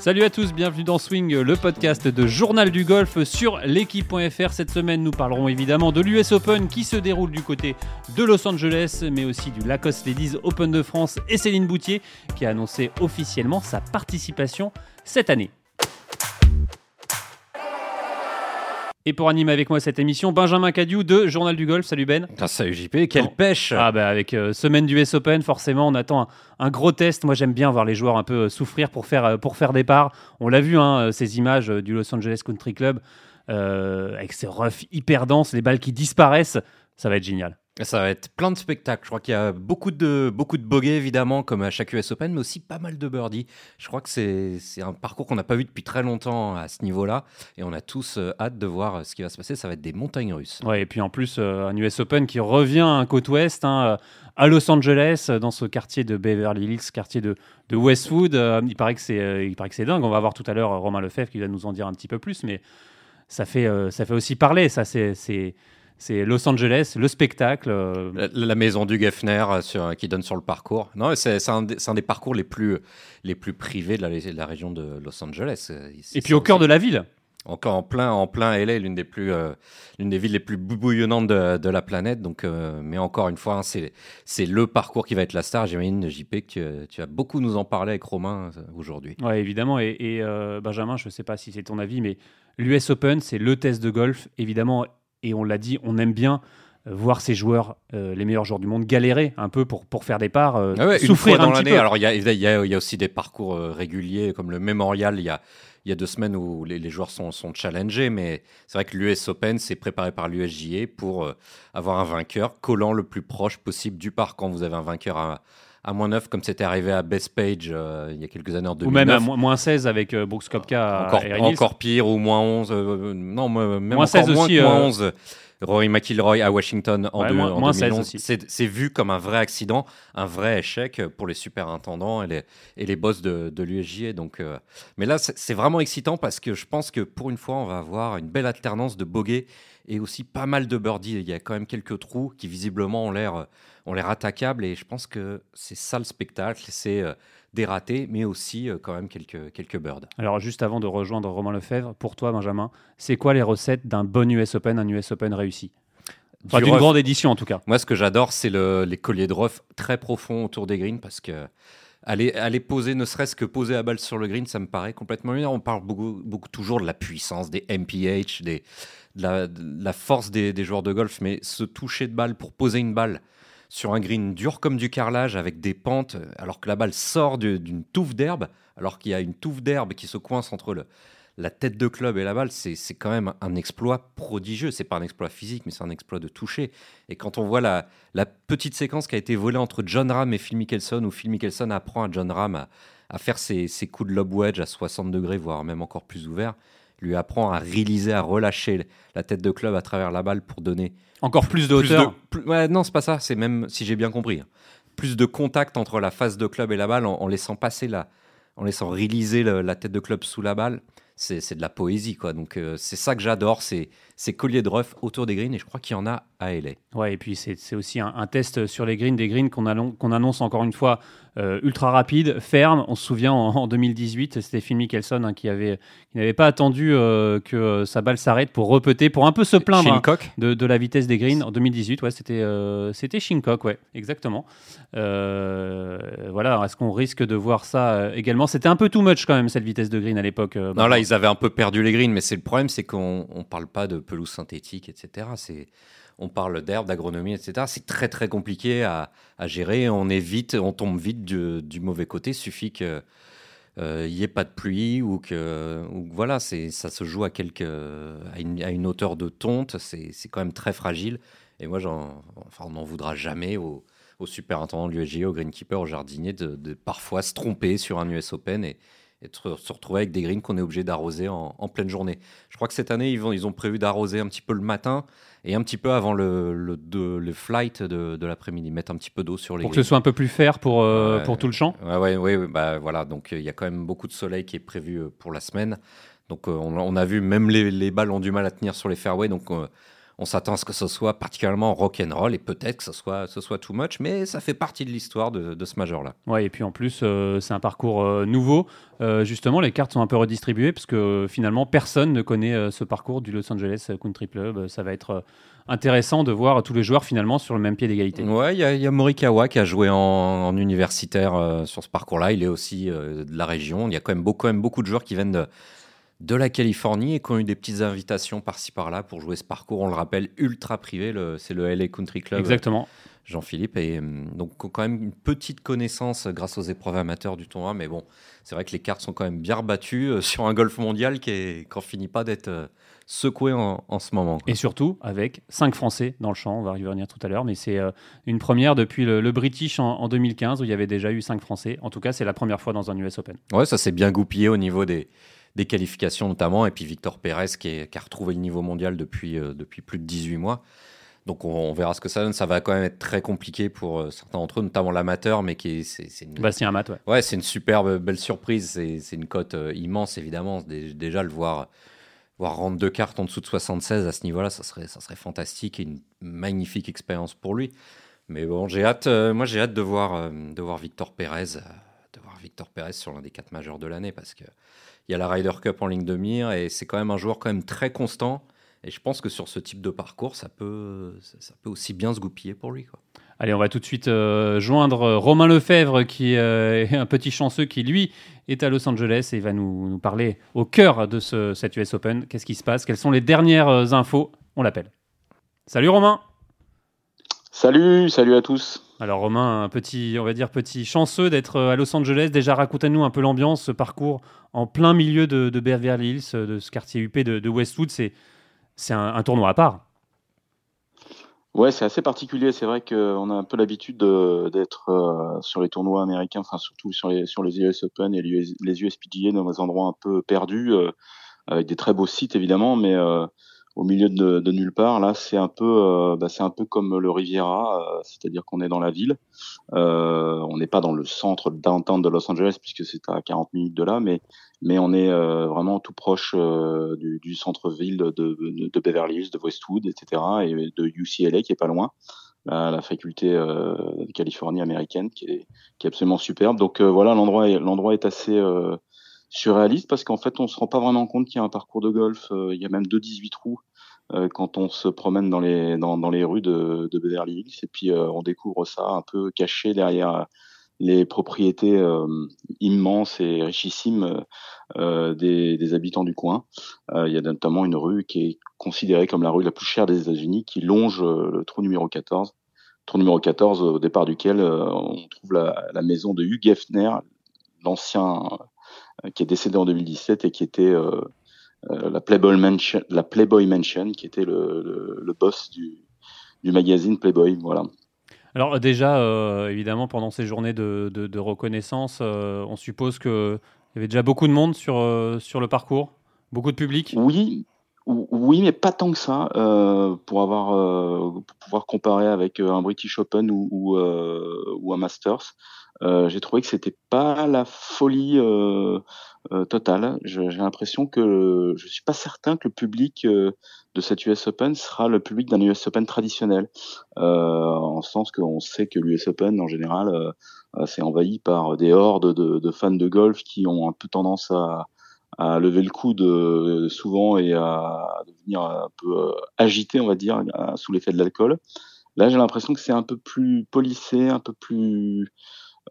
Salut à tous, bienvenue dans Swing, le podcast de Journal du Golf sur l'équipe.fr. Cette semaine, nous parlerons évidemment de l'US Open qui se déroule du côté de Los Angeles, mais aussi du Lacoste Ladies Open de France et Céline Boutier qui a annoncé officiellement sa participation cette année. Et pour animer avec moi cette émission, Benjamin Cadieu de Journal du Golf. Salut Ben. Ah, salut JP, quelle pêche Ah bah avec euh, semaine du US Open, forcément, on attend un, un gros test. Moi, j'aime bien voir les joueurs un peu euh, souffrir pour faire, euh, pour faire des parts. On l'a vu, hein, ces images du Los Angeles Country Club, euh, avec ces roughs hyper denses, les balles qui disparaissent. Ça va être génial. Ça va être plein de spectacles. Je crois qu'il y a beaucoup de, beaucoup de bogeys, évidemment, comme à chaque US Open, mais aussi pas mal de birdies. Je crois que c'est un parcours qu'on n'a pas vu depuis très longtemps à ce niveau-là. Et on a tous euh, hâte de voir euh, ce qui va se passer. Ça va être des montagnes russes. Ouais, et puis en plus, euh, un US Open qui revient à côte ouest, hein, à Los Angeles, dans ce quartier de Beverly Hills, quartier de, de Westwood. Euh, il paraît que c'est dingue. On va voir tout à l'heure Romain Lefebvre qui va nous en dire un petit peu plus, mais ça fait, ça fait aussi parler. Ça, c'est, c'est, Los Angeles, le spectacle. euh, La, la maison du Geffner euh, sur- qui donne sur le parcours. Non, c'est un, des- c'est un des parcours les plus, les plus privés de la, de la région de Los Angeles. Euh, et puis au cœur de la ville. Encore en plein, en plein LA, l'une des plus, euh, l'une des villes les plus bouillonnantes de, de la planète. Donc, euh, mais encore une fois, hein, c'est, c'est le parcours qui va être la star. J'imagine, JP, que tu, tu vas beaucoup nous en parler avec Romain aujourd'hui. Ouais, évidemment. Et, et, euh, Benjamin, je ne sais pas si c'est ton avis, mais l'US Open, c'est le test de golf, évidemment. Et on l'a dit, on aime bien euh, voir ces joueurs, euh, les meilleurs joueurs du monde, galérer un peu pour, pour faire des parts, euh, Ah ouais, une souffrir fois un dans petit l'année. peu. Alors, il y a, il y, a, il y a aussi des parcours euh, réguliers, comme le Memorial. Il y a, y a deux semaines où les, les joueurs sont, sont challengés, mais c'est vrai que l'US Open, c'est préparé par l'USJA pour avoir un vainqueur collant le plus proche possible du parc. Quand vous avez un vainqueur à, à moins 9, comme c'était arrivé à Best Page euh, il y a quelques années en 2009. Ou même à mo- moins 16 avec euh, Brooks Koepka encore, encore pire, ou moins 11. euh, non, même Moins encore 16 moins aussi, moins euh, 11. Rory McIlroy à Washington en, Ouais, deux- moins- en moins 16 2011. aussi. C'est vu comme un vrai accident, un vrai échec pour les superintendants et les, et les boss de, de l'USJA. Donc, euh, mais là, c'est c'est vraiment excitant parce que je pense que pour une fois, on va avoir une belle alternance de bogeys et aussi pas mal de birdies. Il y a quand même quelques trous qui visiblement ont l'air ont l'air attaquables et je pense que c'est ça le spectacle. C'est euh, des ratés, mais aussi euh, quand même quelques, quelques birds. Alors, juste avant de rejoindre Romain Lefebvre, pour toi, Benjamin, c'est quoi les recettes d'un bon US Open, un US Open réussi? Enfin, Du d'une grande édition, en tout cas. Moi, ce que j'adore, c'est le- les colliers de rough très profonds autour des greens parce que aller, aller poser, ne serait-ce que poser la balle sur le green, ça me paraît complètement lunaire. On parle beaucoup, beaucoup toujours de la puissance des MPH, des, de, la, de la force des, des joueurs de golf, mais se toucher de balle pour poser une balle sur un green dur comme du carrelage avec des pentes, alors que la balle sort d'une touffe d'herbe, alors qu'il y a une touffe d'herbe qui se coince entre la tête de club et la balle, c'est quand même un exploit prodigieux. C'est pas un exploit physique, mais c'est un exploit de toucher. Et quand on voit la, petite séquence qui a été volée entre John Ram et Phil Mickelson, où Phil Mickelson apprend à John Ram à, à faire ses, ses coups de lob wedge à 60 degrés, voire même encore plus ouvert, lui apprend à réaliser, à relâcher la tête de club à travers la balle pour donner Encore plus de plus hauteur. de- plus- ouais, non, c'est pas ça. C'est même, si j'ai bien compris, hein, plus de contact entre la face de club et la balle en, en laissant passer la, en laissant réaliser le- la tête de club sous la balle. C'est de la poésie, quoi. Donc, euh, c'est ça que j'adore, c'est ces colliers de rough autour des greens, et je crois qu'il y en a à LA. Ouais, et puis c'est aussi un, un test sur les greens, des greens qu'on annonce encore une fois euh, ultra rapide, ferme. On se souvient en, en 2018, c'était Phil Mickelson hein, qui avait qui n'avait pas attendu euh, que euh, sa balle s'arrête pour repeter, pour un peu se plaindre hein, de, de la vitesse des greens en 2018. Ouais, c'était euh, c'était Shincock, ouais, exactement. Voilà, est-ce qu'on risque de voir ça également? C'était un peu too much quand même cette vitesse de green à l'époque. Non, là, ils avaient un peu perdu les greens, mais c'est le problème, c'est qu'on on parle pas de pelouse synthétique, etc. C'est on parle d'herbe, d'agronomie, etc. C'est très très compliqué à, à gérer. On est vite, on tombe vite du, mauvais côté. Suffit que euh, il y ait pas de pluie ou que voilà, c'est ça se joue à quelques à une, hauteur de tonte. C'est quand même très fragile. Et moi, j'en, enfin, on n'en voudra jamais au, au superintendant de l'USGA, au greenkeeper, au jardinier, de, parfois se tromper sur un US Open et, et se retrouver avec des greens qu'on est obligé d'arroser en, en pleine journée. Je crois que cette année, ils, ils ont prévu d'arroser un petit peu le matin et un petit peu avant le, le, de- le flight de, de l'après-midi, mettre un petit peu d'eau sur les pour que ce soit un peu plus fair pour, euh, pour tout le champ. Ouais, ouais, ouais, bah voilà. Donc il y a quand même beaucoup de soleil qui est prévu euh, pour la semaine. Donc euh, on, on a vu même les, les balles ont du mal à tenir sur les fairways. Donc on s'attend à ce que ce soit particulièrement rock'n'roll et peut-être que ce soit, ce soit too much, mais ça fait partie de l'histoire de, ce major-là. Ouais, et puis en plus, euh, c'est un parcours euh, nouveau. Euh, justement, les cartes sont un peu redistribuées parce que finalement, personne ne connaît ce parcours du Los Angeles Country Club. Ça va être intéressant de voir tous les joueurs finalement sur le même pied d'égalité. Ouais, il y, a Morikawa qui a joué en, universitaire sur ce parcours-là. Il est aussi de la région. Il y a quand même, beaucoup, quand même beaucoup de joueurs qui viennent de de la Californie et qui ont eu des petites invitations par-ci par-là pour jouer ce parcours. On le rappelle, ultra privé, c'est le LA Country Club. Exactement. Jean-Philippe. Et hum, donc, quand même une petite connaissance grâce aux épreuves amateurs du tournoi. Mais bon, c'est vrai que les cartes sont quand même bien rebattues euh, sur un golf mondial qui n'en finit pas d'être euh, secoué en, ce moment. Et surtout avec cinq Français dans le champ. On va y revenir tout à l'heure. Mais c'est euh, une première depuis le, British en, en, 2015 où il y avait déjà eu cinq Français. En tout cas, c'est la première fois dans un US Open. Ouais, ça s'est bien goupillé au niveau des des qualifications notamment, et puis Victor Pérez qui, a retrouvé le niveau mondial depuis, euh, depuis plus de 18 mois. Donc on, verra ce que ça donne. Ça va quand même être très compliqué pour euh, certains d'entre eux, notamment l'amateur, mais qui c'est, c'est une... Bastien Amat, ouais. ouais c'est une superbe belle surprise. C'est, une cote euh, immense évidemment. Déjà le voir voir rendre deux cartes en dessous de 76 à ce niveau-là, ça serait ça serait fantastique et une magnifique expérience pour lui. Mais bon, j'ai hâte. moi, j'ai hâte de voir de voir Victor Pérez, de voir Victor Pérez sur l'un des quatre majeurs de l'année parce que il y a la Ryder Cup en ligne de mire et c'est quand même un joueur quand même très constant. Et je pense que sur ce type de parcours, ça peut, ça, peut aussi bien se goupiller pour lui. Quoi. Allez, on va tout de suite euh, joindre Romain Lefebvre, qui euh, est un petit chanceux qui, lui, est à Los Angeles et va nous, nous parler au cœur de ce, cet US Open. Qu'est-ce qui se passe? Quelles sont les dernières euh, infos? On l'appelle. Salut Romain Salut, salut à tous alors Romain, un petit, on va dire petit chanceux d'être à Los Angeles. Déjà, racontez-nous un peu l'ambiance, ce parcours en plein milieu de, de Beverly Hills, de ce quartier UP de, Westwood. C'est, c'est un, tournoi à part. Ouais, c'est assez particulier. C'est vrai qu'on a un peu l'habitude d'être euh, sur les tournois américains, enfin surtout sur les, sur les US Open et les, USPGA dans des endroits un peu perdus, euh, avec des très beaux sites évidemment, mais euh, au milieu de, nulle part. Là, c'est un peu, euh, bah, un peu comme le Riviera, euh, c'est-à-dire qu'on est dans la ville. Euh, on n'est pas dans le centre downtown de Los Angeles puisque c'est à 40 minutes de là, mais mais on est vraiment tout proche du, centre-ville de, Beverly Hills, de Westwood, etc., et de UCLA qui est pas loin. La, faculté de Californie américaine qui est, absolument superbe. Donc voilà, l'endroit l'endroit est assez surréaliste parce qu'en fait, on se rend pas vraiment compte qu'il y a un parcours de golf. Euh, il y a même deux 18 trous euh, quand on se promène dans les dans, les rues de, de Beverly Hills et puis euh, on découvre ça un peu caché derrière les propriétés immenses et richissimes des, habitants du coin. il y a notamment une rue qui est considérée comme la rue la plus chère des États-Unis, qui longe le trou numéro 14. Trou numéro 14, au départ duquel on trouve la, la, maison de Hugh Geffner, l'ancien qui est décédé en 2017 et qui était euh, euh, la Playboy Mansion, la Playboy Mansion, qui était le, le, boss du, du, magazine Playboy. Voilà. Alors déjà, évidemment, pendant ces journées de, de, de reconnaissance, on suppose qu'il y avait déjà beaucoup de monde sur, sur le parcours, beaucoup de public? Oui, oui, mais pas tant que ça euh, pour avoir pour pouvoir comparer avec un British Open ou, ou, ou un Masters. Euh, j'ai trouvé que c'était pas la folie euh, euh, totale. J'ai l'impression que je suis pas certain que le public de cette US Open sera le public d'un US Open traditionnel, en sens qu'on sait que l'US Open en général c'est envahi par des hordes de, de, fans de golf qui ont un peu tendance à, à lever le coude souvent et à devenir un peu agité, on va dire, sous l'effet de l'alcool. Là, j'ai l'impression que c'est un peu plus polissé, un peu plus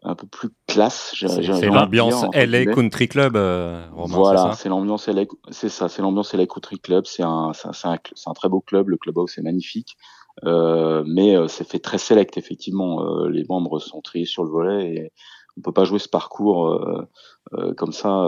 un peu plus classe. C'est l'ambiance LA Country Club, euh, Voilà, c'est l'ambiance LA, c'est ça, c'est l'ambiance LA Country Club. C'est un, c'est un, un, très beau club. Le clubhouse est magnifique, euh, mais euh, c'est fait très select effectivement. Euh, les membres sont triés sur le volet et on peut pas jouer ce parcours euh, comme ça.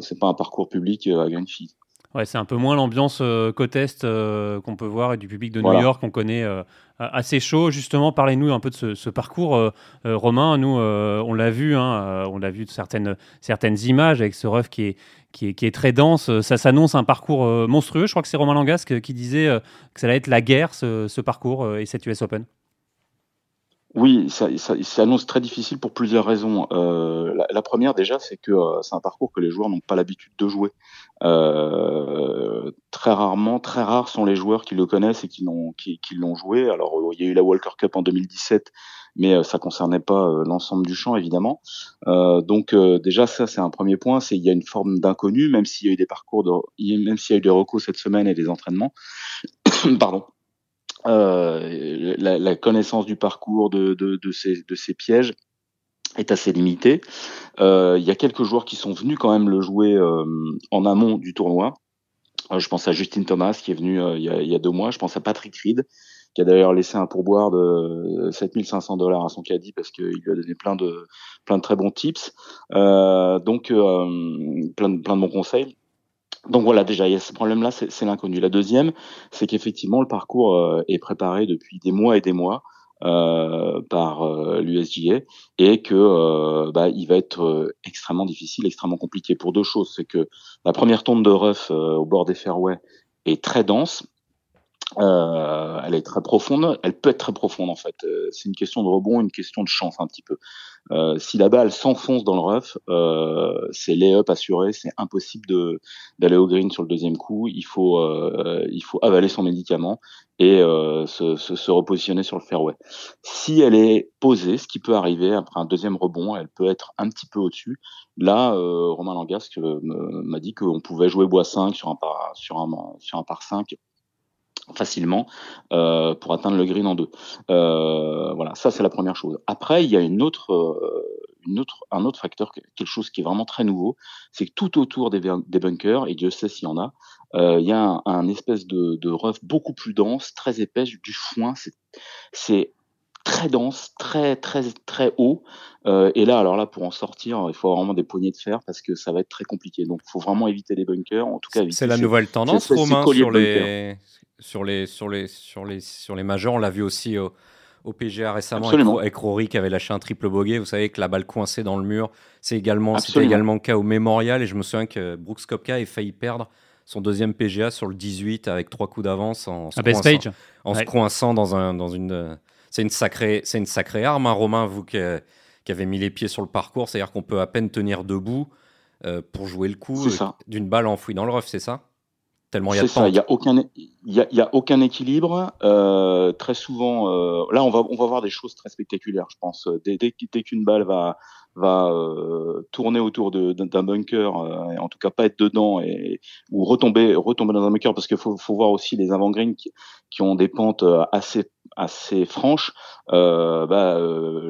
c'est pas un parcours public à Greenfield. Ouais, c'est un peu moins l'ambiance euh, côte est euh, qu'on peut voir et du public de New York qu'on connaît euh, assez chaud. Justement, parlez-nous un peu de ce, parcours, Romain. Nous, on l'a vu, hein, on l'a vu de certaines, certaines images avec ce ref qui est, qui est, qui est très dense. Ça s'annonce un parcours monstrueux. Je crois que c'est Romain Langasque qui disait que ça allait être la guerre, ce, ce parcours et cette US Open. Oui, ça, ça, s'annonce très difficile pour plusieurs raisons. Euh, la, première déjà, c'est que euh, c'est un parcours que les joueurs n'ont pas l'habitude de jouer. Euh, très rarement, très rares sont les joueurs qui le connaissent et qui l'ont qui, qui joué. Alors il y a eu la Walker Cup en 2017, mais ça concernait pas l'ensemble du champ évidemment. donc déjà ça c'est un premier point, c'est il y a une forme d'inconnu, même s'il y a eu des parcours, de, même s'il y a eu des recos cette semaine et des entraînements. Pardon. Euh, la, connaissance du parcours de, ces, pièges est assez limitée. Euh, il y a quelques joueurs qui sont venus quand même le jouer euh, en amont du tournoi. je pense à Justin Thomas qui est venu il y, a, deux mois. Je pense à Patrick Reed qui a d'ailleurs laissé un pourboire de 7500 dollars à son caddie parce qu'il lui a donné plein de très bons tips. donc plein de bons conseils. Donc voilà, déjà, il y a ce problème-là, c'est l'inconnu. La deuxième, c'est qu'effectivement, le parcours euh, est préparé depuis des mois et des mois euh, par euh, l'USGA et que euh, bah, il va être extrêmement difficile, extrêmement compliqué pour deux choses. C'est que la première tombe de rough au bord des fairways est très dense euh, elle est très profonde, elle peut être très profonde en fait. Euh, c'est une question de rebond, une question de chance un petit peu. Euh, si la balle s'enfonce dans le rough, euh, c'est lay-up assuré, c'est impossible de d'aller au green sur le deuxième coup. Il faut euh, il faut avaler son médicament et se, se, se, repositionner sur le fairway. Si elle est posée, ce qui peut arriver après un deuxième rebond, elle peut être un petit peu au-dessus. Là, Romain Langasque m'a dit qu'on pouvait jouer bois 5 sur un par sur un sur un par 5 facilement euh, pour atteindre le green en deux. Euh, voilà, ça c'est la première chose. Après, il y a une autre, euh, une autre, un autre facteur, quelque chose qui est vraiment très nouveau, c'est que tout autour des, bunkers, et Dieu sait s'il y en a, euh, il y a un, espèce de, de rough beaucoup plus dense, très épais, du foin. C'est très dense, très très très haut. Euh, et là, alors là, pour en sortir, il faut vraiment des poignées de fer parce que ça va être très compliqué. Donc, il faut vraiment éviter les bunkers. En tout cas, c'est la nouvelle tendance, Romain, sur les sur les, sur les, sur les, sur les majors. On l'a vu aussi au, au PGA récemment avec, Rory qui avait lâché un triple bogey. Vous savez que la balle coincée dans le mur, c'est également, c'était également le cas au Memorial. Et je me souviens que Brooks Kopka a failli perdre son deuxième PGA sur le 18 avec trois coups d'avance en, se coinçant, en se coinçant dans, un, dans une. C'est une sacrée, c'est une sacrée arme, hein, Romain, vous qui, qui, avez mis les pieds sur le parcours. C'est-à-dire qu'on peut à peine tenir debout euh, pour jouer le coup d'une balle enfouie dans le rough, c'est ça? Tellement il y a ça, il n'y a, aucun, y a, y a aucun équilibre. Euh, très souvent, euh, là, on va, on va voir des choses très spectaculaires, je pense. Dès, dès, qu'une balle va, va euh, tourner autour d'un bunker, euh, en tout cas pas être dedans, et, ou retomber, retomber dans un bunker, parce qu'il faut, faut voir aussi les avant-greens qui, qui, ont des pentes euh, assez, assez franches. Euh, bah,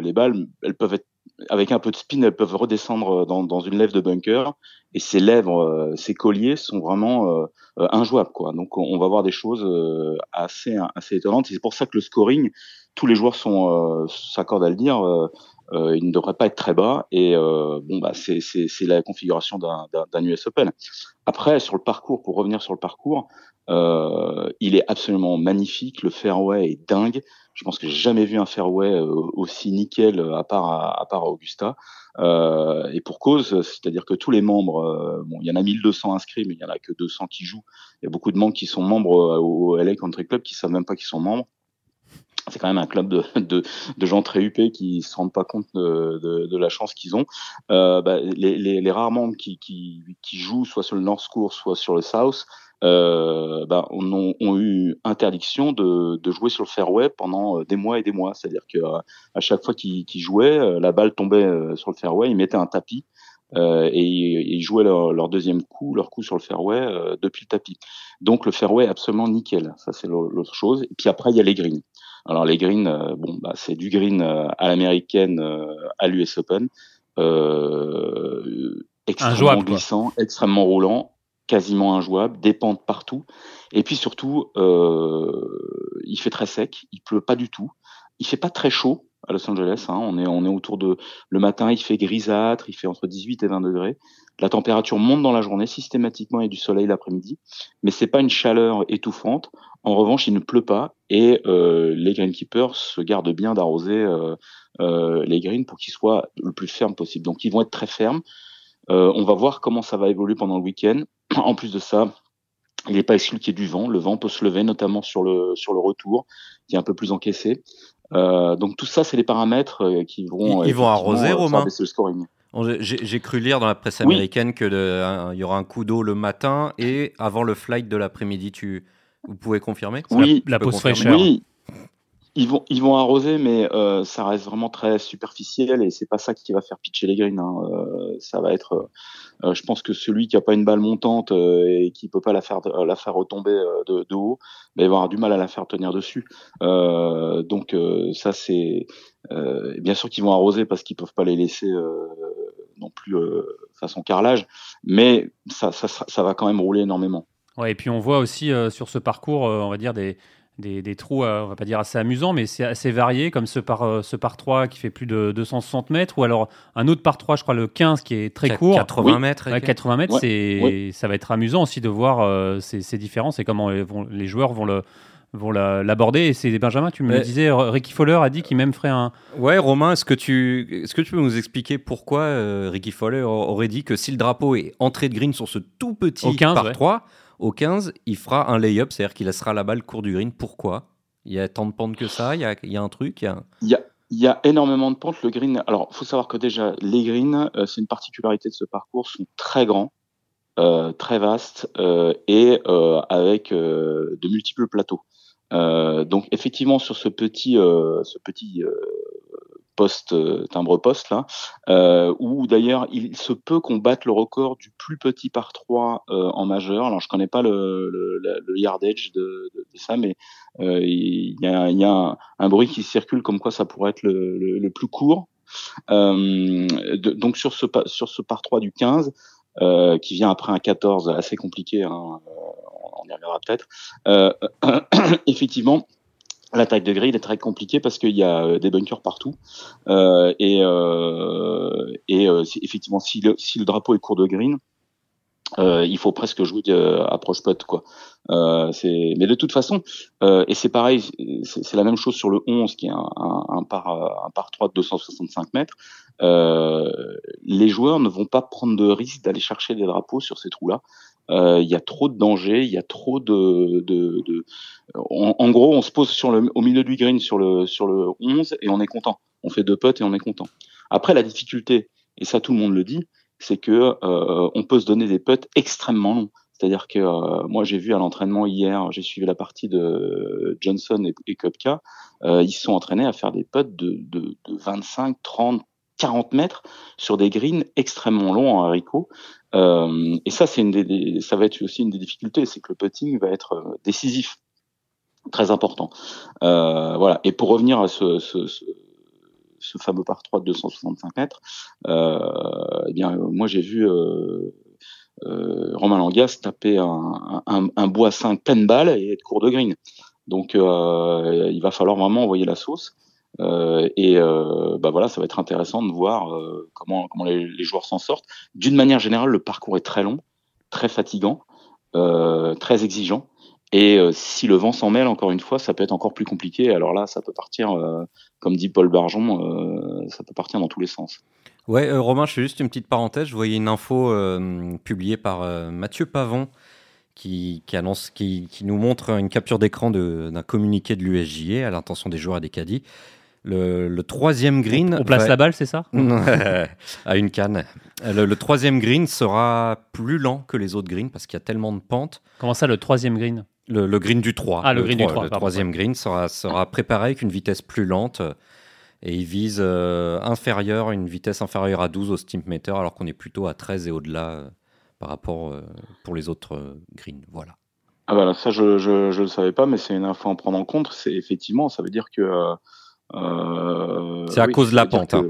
les balles, elles peuvent être avec un peu de spin, elles peuvent redescendre dans, dans une lèvre de bunker et ces lèvres, euh, ces colliers sont vraiment euh, euh, injouables. Quoi. Donc on va voir des choses assez, assez étonnantes. C'est pour ça que le scoring, tous les joueurs sont s'accordent à le dire, il ne devrait pas être très bas. Et bon, bah, c'est la configuration d'un US Open. Après, sur le parcours, pour revenir sur le parcours, il est absolument magnifique. Le fairway est dingue. Je pense que j'ai jamais vu un fairway euh, aussi nickel euh, à part à, part Augusta. Euh, et pour cause, c'est-à-dire que tous les membres, bon, il y en a 1200 inscrits, mais il y en a que 200 qui jouent. Il y a beaucoup de membres qui sont membres au LA Country Club qui savent même pas qu'ils sont membres c'est quand même un club de, gens très huppés qui se rendent pas compte de, la chance qu'ils ont. Euh, bah, les, rares membres qui, jouent soit sur le North Course, soit sur le South, euh, on, ont eu interdiction de, jouer sur le fairway pendant euh, des mois et des mois. C'est-à-dire que à chaque fois qu'ils jouaient, la balle tombait sur le fairway, ils mettaient un tapis et, ils jouaient leur, deuxième coup, leur coup sur le fairway depuis le tapis. Donc le fairway est absolument nickel. Ça c'est l'autre chose. Et puis après il y a les greens. Alors les greens, bon bah c'est du green à l'américaine à l'US Open, extrêmement glissant, extrêmement roulant quasiment injouable, des pentes partout. Et puis surtout, euh, il fait très sec, il pleut pas du tout, il fait pas très chaud à Los Angeles. Hein. On est on est autour de le matin, il fait grisâtre, il fait entre 18 et 20 degrés. La température monte dans la journée systématiquement et du soleil l'après-midi, mais c'est pas une chaleur étouffante. En revanche, il ne pleut pas et euh, les greenkeepers se gardent bien d'arroser euh, euh, les greens pour qu'ils soient le plus fermes possible. Donc ils vont être très fermes. Euh, on va voir comment ça va évoluer pendant le week-end. En plus de ça, il n'est pas exclu qu'il y ait du vent. Le vent peut se lever, notamment sur le, sur le retour, qui est un peu plus encaissé. donc tout ça, c'est les paramètres qui vont. Ils, vont arroser, Romain? Le scoring. J'ai cru lire dans la presse américaine qu'il y aura un coup d'eau le matin et avant le flight de l'après-midi. Tu, vous pouvez confirmer? Oui, la, pause fraîcheur. Oui, ils vont, ils vont arroser, mais euh, ça reste vraiment très superficiel et c'est pas ça qui va faire pitcher les greens. Hein. Euh, ça va être, euh, je pense que celui qui a pas une balle montante et qui peut pas la faire, la faire retomber de, haut, il va avoir du mal à la faire tenir dessus. donc ça c'est, bien sûr qu'ils vont arroser parce qu'ils peuvent pas les laisser non plus façon carrelage, mais ça, ça, ça va quand même rouler énormément. Ouais, et puis on voit aussi sur ce parcours, on va dire des des, trous, euh, on va pas dire assez amusants, mais c'est assez varié, comme ce par, euh, ce par 3 qui fait plus de 260 mètres, ou alors un autre par 3, je crois le 15 qui est très court. 80 mètres. 80 mètres, c'est, ça va être amusant aussi de voir euh, ces, différences et comment les joueurs vont le vont l'aborder. Et c'est Benjamin, tu me le disais, Ricky Fowler a dit qu'il même ferait un. Ouais, Romain, est-ce que tu, est-ce que tu peux nous expliquer pourquoi Ricky Fowler aurait dit que si le drapeau est entré de green sur ce tout petit par 3, au 15, il fera un lay-up, c'est-à-dire qu'il laissera la balle court du green. Pourquoi? Il y a tant de pentes que ça? Il y a, un truc? Il y a... énormément de pentes. Le green, alors, il faut savoir que déjà, les greens, euh, c'est une particularité de ce parcours, sont très grands, euh, très vastes euh, et avec de multiples plateaux. donc, effectivement, sur ce petit, ce petit poste euh, timbre poste là, euh, où d'ailleurs il se peut qu'on batte le record du plus petit par 3 euh, en majeur. Alors je connais pas le, le, yardage de, de, ça, mais il y a, y a un, bruit qui circule comme quoi ça pourrait être le, plus court. donc sur ce sur ce par 3 du 15, qui vient après un 14 assez compliqué, hein, on y reviendra peut-être. effectivement, la taille de grille est très compliquée parce qu'il y a euh, des bunkers partout. Euh, et euh, et effectivement, si le, si le drapeau est court de green, il faut presque jouer approche putt quoi. c'est mais de toute façon et c'est pareil, c'est la même chose sur le 11 qui est un, un, par un par 3 de 265 mètres. les joueurs ne vont pas prendre de risque d'aller chercher des drapeaux sur ces trous là. Euh, il y a trop de dangers, il y a trop de. En, gros, on se pose sur le, au milieu du green sur le sur le 11 et on est content. On fait deux putts et on est content. Après, la difficulté, et ça tout le monde le dit, c'est que euh, on peut se donner des putts extrêmement longs. C'est-à-dire que euh, moi j'ai vu à l'entraînement hier, j'ai suivi la partie de Johnson et, et Kopka, ils se sont entraînés à faire des putts de 25, 30, 40 mètres sur des greens extrêmement longs en haricot. Euh, et ça, c'est une des, ça va être aussi une des difficultés, c'est que le putting va être euh, décisif, très important. Euh, voilà. Et pour revenir à ce, ce, ce, fameux par 3 de 265 mètres, euh, eh bien, moi j'ai vu euh, euh, Romain Langas taper un, un, un bois 5 pleine balle et être court de green. Donc, il va falloir vraiment envoyer la sauce. Euh, et euh, bah voilà, ça va être intéressant de voir euh, comment, comment les, joueurs s'en sortent. D'une manière générale, le parcours est très long, très fatigant, très exigeant. Et si le vent s'en mêle, encore une fois, ça peut être encore plus compliqué. Alors là, ça peut partir, comme dit Paul Barjon, ça peut partir dans tous les sens. Ouais, Romain, je fais juste une petite parenthèse. Je voyais une info publiée par Mathieu Pavon qui, qui, annonce, qui, qui, nous montre une capture d'écran d'un communiqué de l'USJA à l'intention des joueurs et des caddies le, troisième green. On place la balle, c'est ça À une canne. Le, troisième green sera plus lent que les autres greens parce qu'il y a tellement de pentes. Comment ça, le troisième green? Le, green du 3. Ah, le, green du 3. Le troisième green sera, sera préparé avec une vitesse plus lente et il vise euh, inférieur, une vitesse inférieure à 12 au stimpmeter alors qu'on est plutôt à 13 et au-delà euh, par rapport euh, pour les autres greens. Voilà. Ah bah ça je ne le savais pas, mais c'est une info à prendre en compte. C'est effectivement, ça veut dire que euh, c'est à cause de la pente. Hein.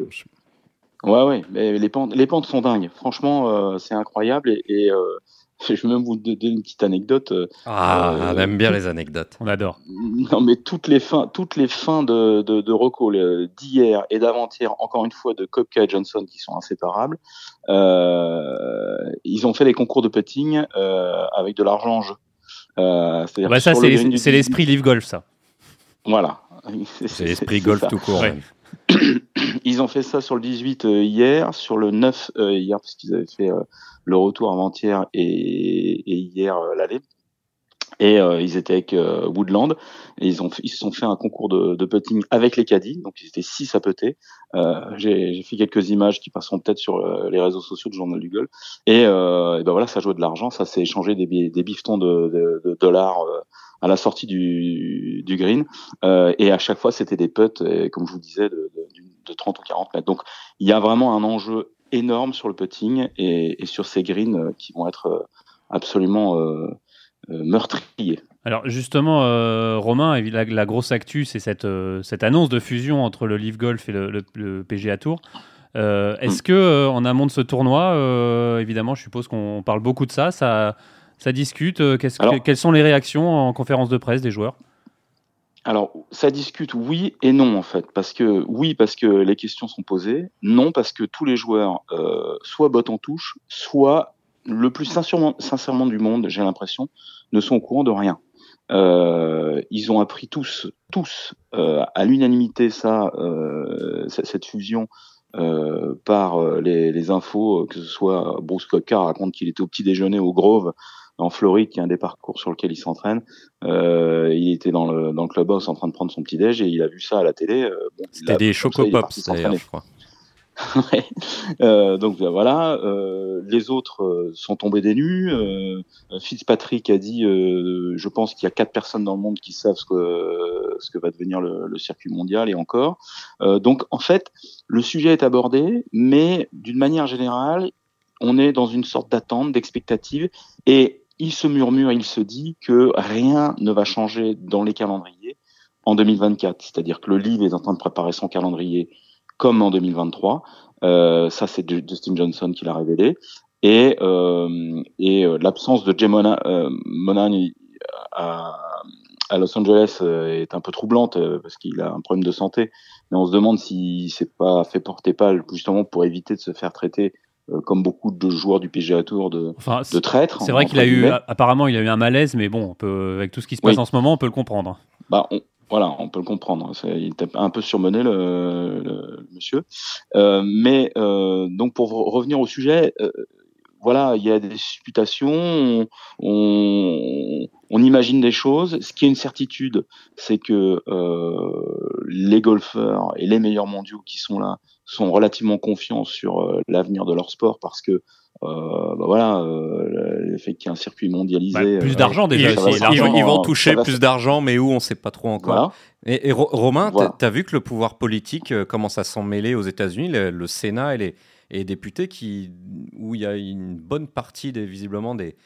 Ouais, ouais, mais les pentes, les pentes sont dingues. Franchement, euh, c'est incroyable et, euh, je vais même vous donner une petite anecdote. Ah, on aime bien les anecdotes. On adore. Non, mais toutes les fins, toutes les fins de, de, de d'hier et d'avant-hier, encore une fois, de Kopka et Johnson qui sont inséparables, ils ont fait les concours de putting avec de l'argent en jeu. Ah bah ça, c'est l'esprit Live Golf, ça. Voilà. C'est l'esprit golf tout court. Ils ont fait ça sur le 18 euh, hier, sur le 9 euh, hier, parce qu'ils avaient fait euh, le retour avant-hier et, hier l'aller. Et euh, ils étaient avec euh, Woodland et ils ont ils se sont fait un concours de, de putting avec les caddies, donc ils étaient six à putter. Euh, J'ai fait quelques images qui passeront peut-être sur euh, les réseaux sociaux du journal du golf. Et, et ben voilà, ça jouait de l'argent, ça s'est échangé des, des biftons de, de, de dollars à la sortie du, du green. et à chaque fois, c'était des putts, comme je vous disais, de, de, 30 ou 40 mètres. Donc il y a vraiment un enjeu énorme sur le putting et, et sur ces greens qui vont être absolument euh, meurtrier. Alors justement, euh, Romain, la, la, grosse actu, c'est cette, euh, cette annonce de fusion entre le Live Golf et le, PGA Tour. Est-ce mm. que en amont de ce tournoi, évidemment, je suppose qu'on parle beaucoup de ça, ça, ça discute. quelles sont les réactions en conférence de presse des joueurs? Alors, ça discute oui et non en fait, parce que oui parce que les questions sont posées, non parce que tous les joueurs soit bottent en touche, soit le plus sincèrement, sincèrement du monde, j'ai l'impression, ne sont au courant de rien. Euh, ils ont appris tous, tous euh, à l'unanimité ça, euh, cette fusion euh, par euh, les, les, infos, que ce soit Bruce Cocker raconte qu'il était au petit déjeuner au Grove en Floride, qui est un des parcours sur lequel il s'entraîne. Euh, il était dans le, dans le clubhouse en train de prendre son petit déj et il a vu ça à la télé. Bon, C'était des chocopops d'ailleurs, je crois. euh, donc ben, voilà, euh, les autres euh, sont tombés des nues. Euh, Fitzpatrick a dit, euh, je pense qu'il y a quatre personnes dans le monde qui savent ce que, ce que va devenir le, le circuit mondial et encore. donc en fait, le sujet est abordé, mais d'une manière générale, on est dans une sorte d'attente, d'expectative, et il se murmure, il se dit que rien ne va changer dans les calendriers en 2024, c'est-à-dire que le livre est en train de préparer son calendrier comme en 2023. Euh, ça, c'est Justin Johnson qui l'a révélé. Et, euh, et euh, l'absence de Jay Monan, euh, à, à, Los Angeles euh, est un peu troublante parce qu'il a un problème de santé. Mais on se demande s'il s'est pas fait porter pâle justement pour éviter de se faire traiter comme beaucoup de joueurs du PGA Tour de, enfin, de traître. C'est vrai qu'il a eu, apparemment, il a eu un malaise, mais bon, on peut, avec tout ce qui se passe en ce moment, on peut le comprendre. Bah, on, voilà, on peut le comprendre. Il était un peu surmené le, le monsieur. Euh, mais euh, donc pour revenir au sujet, euh, voilà, il y a des supputations, on, on, imagine des choses. Ce qui est une certitude, c'est que euh, les golfeurs et les meilleurs mondiaux qui sont là sont relativement confiants sur euh, l'avenir de leur sport parce que euh, bah voilà, euh, le fait qu'il y ait un circuit mondialisé. Bah, plus d'argent déjà. Ils, ils, vont toucher plus d'argent, mais où on ne sait pas trop encore. Et, Romain, tu as vu que le pouvoir politique commence à s'en mêler aux États-Unis, le, Sénat et les, et députés, qui, où il y a une bonne partie, des, visiblement, des,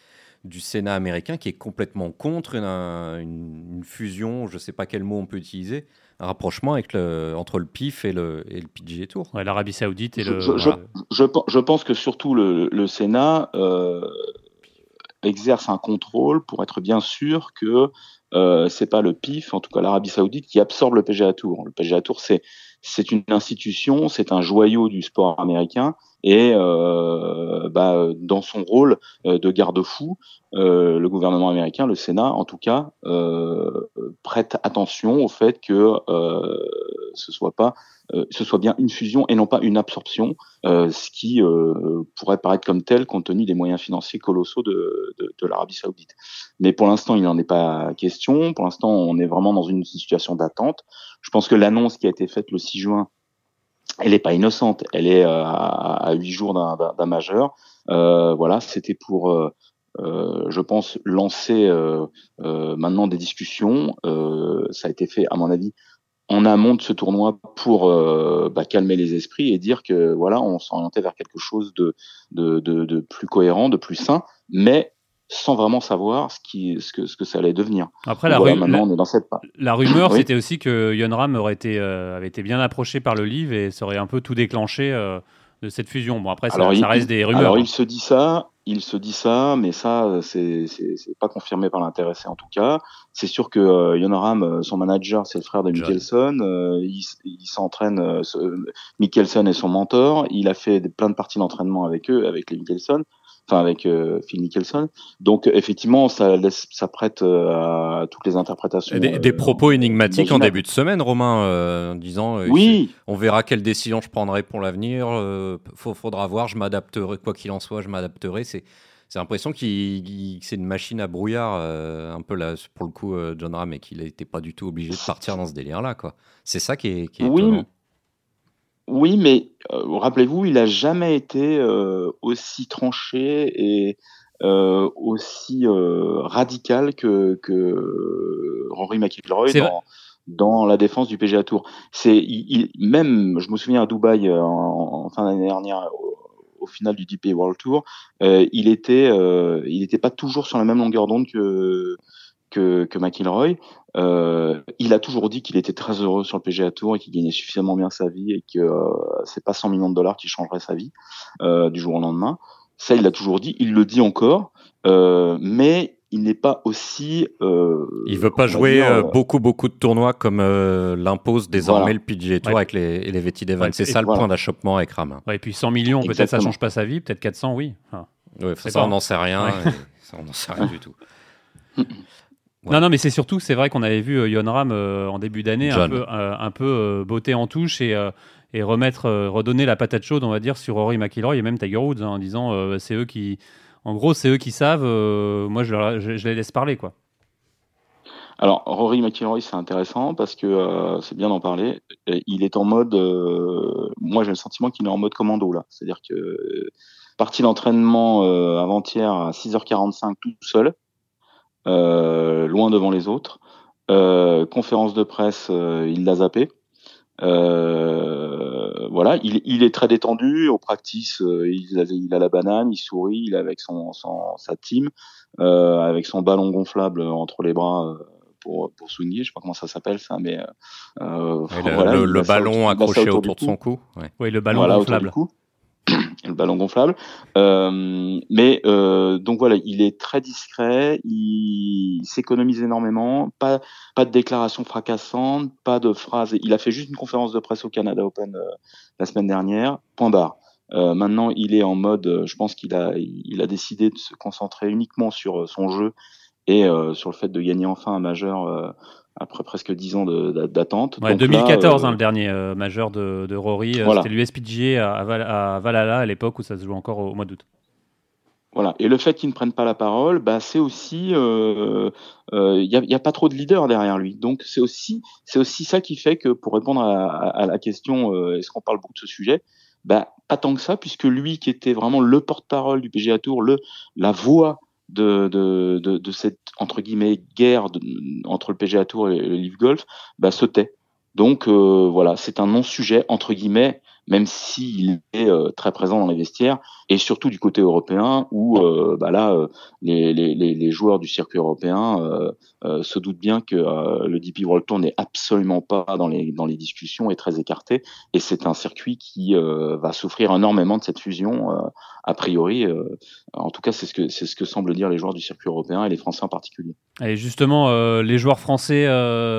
du Sénat américain qui est complètement contre une, fusion, je ne sais pas quel mot on peut utiliser, un rapprochement avec le, entre le PIF et le, et le PGA Tour. L'Arabie Saoudite et je, le. Je, je, je, pense que surtout le, le Sénat euh, exerce un contrôle pour être bien sûr que euh, c'est pas le PIF, en tout cas l'Arabie Saoudite, qui absorbe le PGA Tour. Le PGA Tour, c'est c'est une institution, c'est un joyau du sport américain et euh, bah, dans son rôle euh, de garde-fou, euh, le gouvernement américain, le Sénat en tout cas, euh, prête attention au fait que euh, ce soit pas euh, ce soit bien une fusion et non pas une absorption, ce qui pourrait paraître comme tel compte tenu des moyens financiers colossaux de, de, de l'Arabie Saoudite. Mais pour l'instant, il n'en est pas question. Pour l'instant, on est vraiment dans une situation d'attente. Je pense que l'annonce qui a été faite le 6 juin elle n'est pas innocente, elle est euh, à huit jours d'un majeur. Euh, voilà, c'était pour, euh, je pense, lancer maintenant des discussions. ça a été fait, à mon avis, en amont de ce tournoi pour bah, calmer les esprits et dire que voilà, on s'orientait vers quelque chose de, de, plus cohérent, de plus sain, mais sans vraiment savoir ce, qui, ce, que, ce que ça allait devenir. Après, la, maintenant, on est dans cette... la rumeur, c'était aussi que Yon Ram aurait été, euh, avait été bien approché par le livre et ça aurait un peu tout déclenché euh, de cette fusion. Bon, après, ça, ça reste des rumeurs. Alors, il se dit ça, il se dit ça, mais ça, c'est pas confirmé par l'intéressé en tout cas. C'est sûr que euh, Yon son manager, c'est le frère de Mickelson. il, il s'entraîne, Mickelson est son mentor. Il a fait plein de parties d'entraînement avec eux, avec les Mickelson avec euh, Phil Mickelson. Donc effectivement, ça laisse, ça prête euh, à toutes les interprétations. des, euh, propos énigmatiques en début de semaine, Romain, en disant oui, on verra quelle décision je prendrai pour l'avenir. faudra voir, je m'adapterai quoi qu'il en soit, je m'adapterai. C'est c'est l'impression qu'il c'est une machine à brouillard, euh, un peu là, pour le coup, euh, John Ram, et qu'il n'était pas du tout obligé de partir dans ce délire-là. quoi. C'est ça qui est, qui est Oui, étonnant. Oui, mais euh, rappelez-vous, il a jamais été euh, aussi tranché et euh, aussi euh, radical que, que Rory McIlroy dans, dans la défense du PGA Tour. C'est il, il- même, je me souviens à Dubaï en, en fin d'année dernière, au, au final du DP World Tour, euh, il était, euh, il n'était pas toujours sur la même longueur d'onde que que, que McIlroy. Euh, il a toujours dit qu'il était très heureux sur le PGA Tour et qu'il gagnait suffisamment bien sa vie et que euh, c'est pas 100 millions de dollars qui changeraient sa vie euh, du jour au lendemain. Ça, il l'a toujours dit. Il le dit encore, euh, mais il n'est pas aussi. Euh, Il veut pas jouer dire, beaucoup, beaucoup de tournois comme euh, l'impose désormais Voilà. le PGA Tour Ouais. avec les, les Vetty. Ouais, c'est ça le voilà. point d'achoppement avec Ram. Ouais, et puis 100 millions, peut-être ça Exactement. change pas sa vie, peut-être 400, oui. Enfin, Ouais, C'est ça, pas- on n'en sait rien. Ça, on n'en sait rien du tout. Ouais. Non, non, mais c'est surtout, c'est vrai qu'on avait vu euh, Yon Ram euh, en début d'année un peu, euh, un peu euh, botter en touche et, euh, et remettre, euh, redonner la patate chaude, on va dire, sur Rory McIlroy et même Tiger Woods, hein, en disant euh, c'est eux qui, en gros, c'est eux qui savent. euh, moi, je, leur- je- je les laisse parler, quoi. Alors, Rory McIlroy, c'est intéressant parce que euh, c'est bien d'en parler. Il est en mode. euh, moi, j'ai le sentiment qu'il est en mode commando là. C'est-à-dire que euh, parti d'entraînement euh, avant-hier à 6h45 tout seul, loin devant les autres. Euh, conférence de presse, euh, il l'a zappé. Euh, voilà, il, il est très détendu au practice. euh, il, a, il a la banane, il sourit, il est avec son, son sa team, euh, avec son ballon gonflable entre les bras euh, pour pour swinguer. Je sais pas comment ça s'appelle ça, mais euh, euh, Ouais, le, voilà, le- ballon autour- accroché autour autour du de son cou. cou. ouais. Oui, le ballon Voilà, autour gonflable. du cou. Le ballon gonflable. Euh, mais euh, donc voilà, il est très discret, il s'économise énormément, pas pas de déclaration fracassante, pas de phrases. Il a fait juste une conférence de presse au Canada Open euh, la semaine dernière. Point barre. Maintenant, il est en mode. Je pense qu'il a il a décidé de se concentrer uniquement sur son jeu et sur le fait de gagner enfin un majeur après presque dix ans de- d'a- d'attente. Ouais, Donc là, 2014, euh, hein, le dernier euh, majeur de, de Rory. euh, Voilà. C'était l'USPGA à, Val- à Valhalla à l'époque où ça se jouait encore au, au mois d'août. Voilà. Et le fait qu'il ne prenne pas la parole, bah, c'est aussi, il euh, euh, y, a, pas trop de leader derrière lui. Donc c'est aussi, c'est aussi ça qui fait que pour répondre à, à- à la question, euh, est-ce qu'on parle beaucoup de ce sujet Bah pas tant que ça, puisque lui qui était vraiment le porte-parole du PGA Tour, le la voix de, de, de, de cette entre guillemets guerre entre le PGA Tour et le Live Golf, bah, se tait. Donc euh, voilà, c'est un non-sujet entre guillemets, même s'il est euh, très présent dans les vestiaires et surtout du côté européen où euh, bah là euh, les, joueurs du circuit européen se doutent bien que le DP World n'est absolument pas dans les dans les discussions et très écarté et c'est un circuit qui va souffrir énormément de cette fusion a priori en tout cas c'est ce que ce que semblent dire les joueurs du circuit européen et les Français en particulier. Et justement, les joueurs français,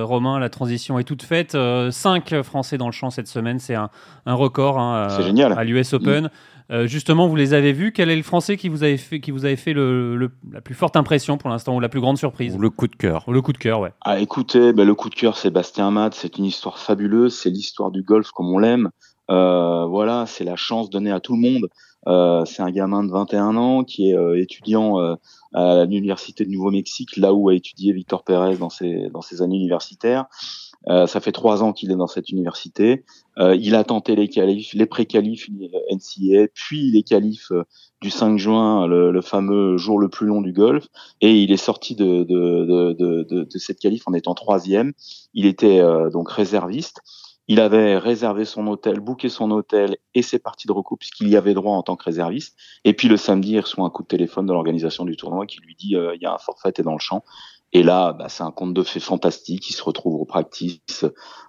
Romain, la transition est toute faite. Cinq Français dans le champ cette semaine, c'est un, un record hein, C'est euh, génial. à l'US Open. Euh, justement, vous les avez vus. Quel est le Français qui vous avait fait, qui vous avait fait le, le- la plus forte impression pour l'instant ou la plus grande surprise? Ou le coup de cœur. Ou le coup de cœur, ouais. Ah, écoutez, ben, le coup de cœur, Sébastien Matt, c'est une histoire fabuleuse, c'est l'histoire du golf comme on l'aime. Euh, voilà, c'est la chance donnée à tout le monde. Euh, c'est un gamin de 21 ans qui est euh, étudiant euh, à l'université de Nouveau-Mexique, là où a étudié Victor Pérez dans ses dans ses années universitaires. Euh, ça fait trois ans qu'il est dans cette université. Euh, il a tenté les qualifs, les pré-qualifs NCA, puis les qualifs euh, du 5 juin, le, le fameux jour le plus long du golf, et il est sorti de, de, de, de, de, cette qualif en étant troisième. Il était euh, donc réserviste. Il avait réservé son hôtel, booké son hôtel et ses parties de recours puisqu'il y avait droit en tant que réserviste. Et puis le samedi, il reçoit un coup de téléphone de l'organisation du tournoi qui lui dit euh, il y a un forfait, t'es dans le champ. Et là, bah, c'est un conte de fées fantastique. Il se retrouve au practice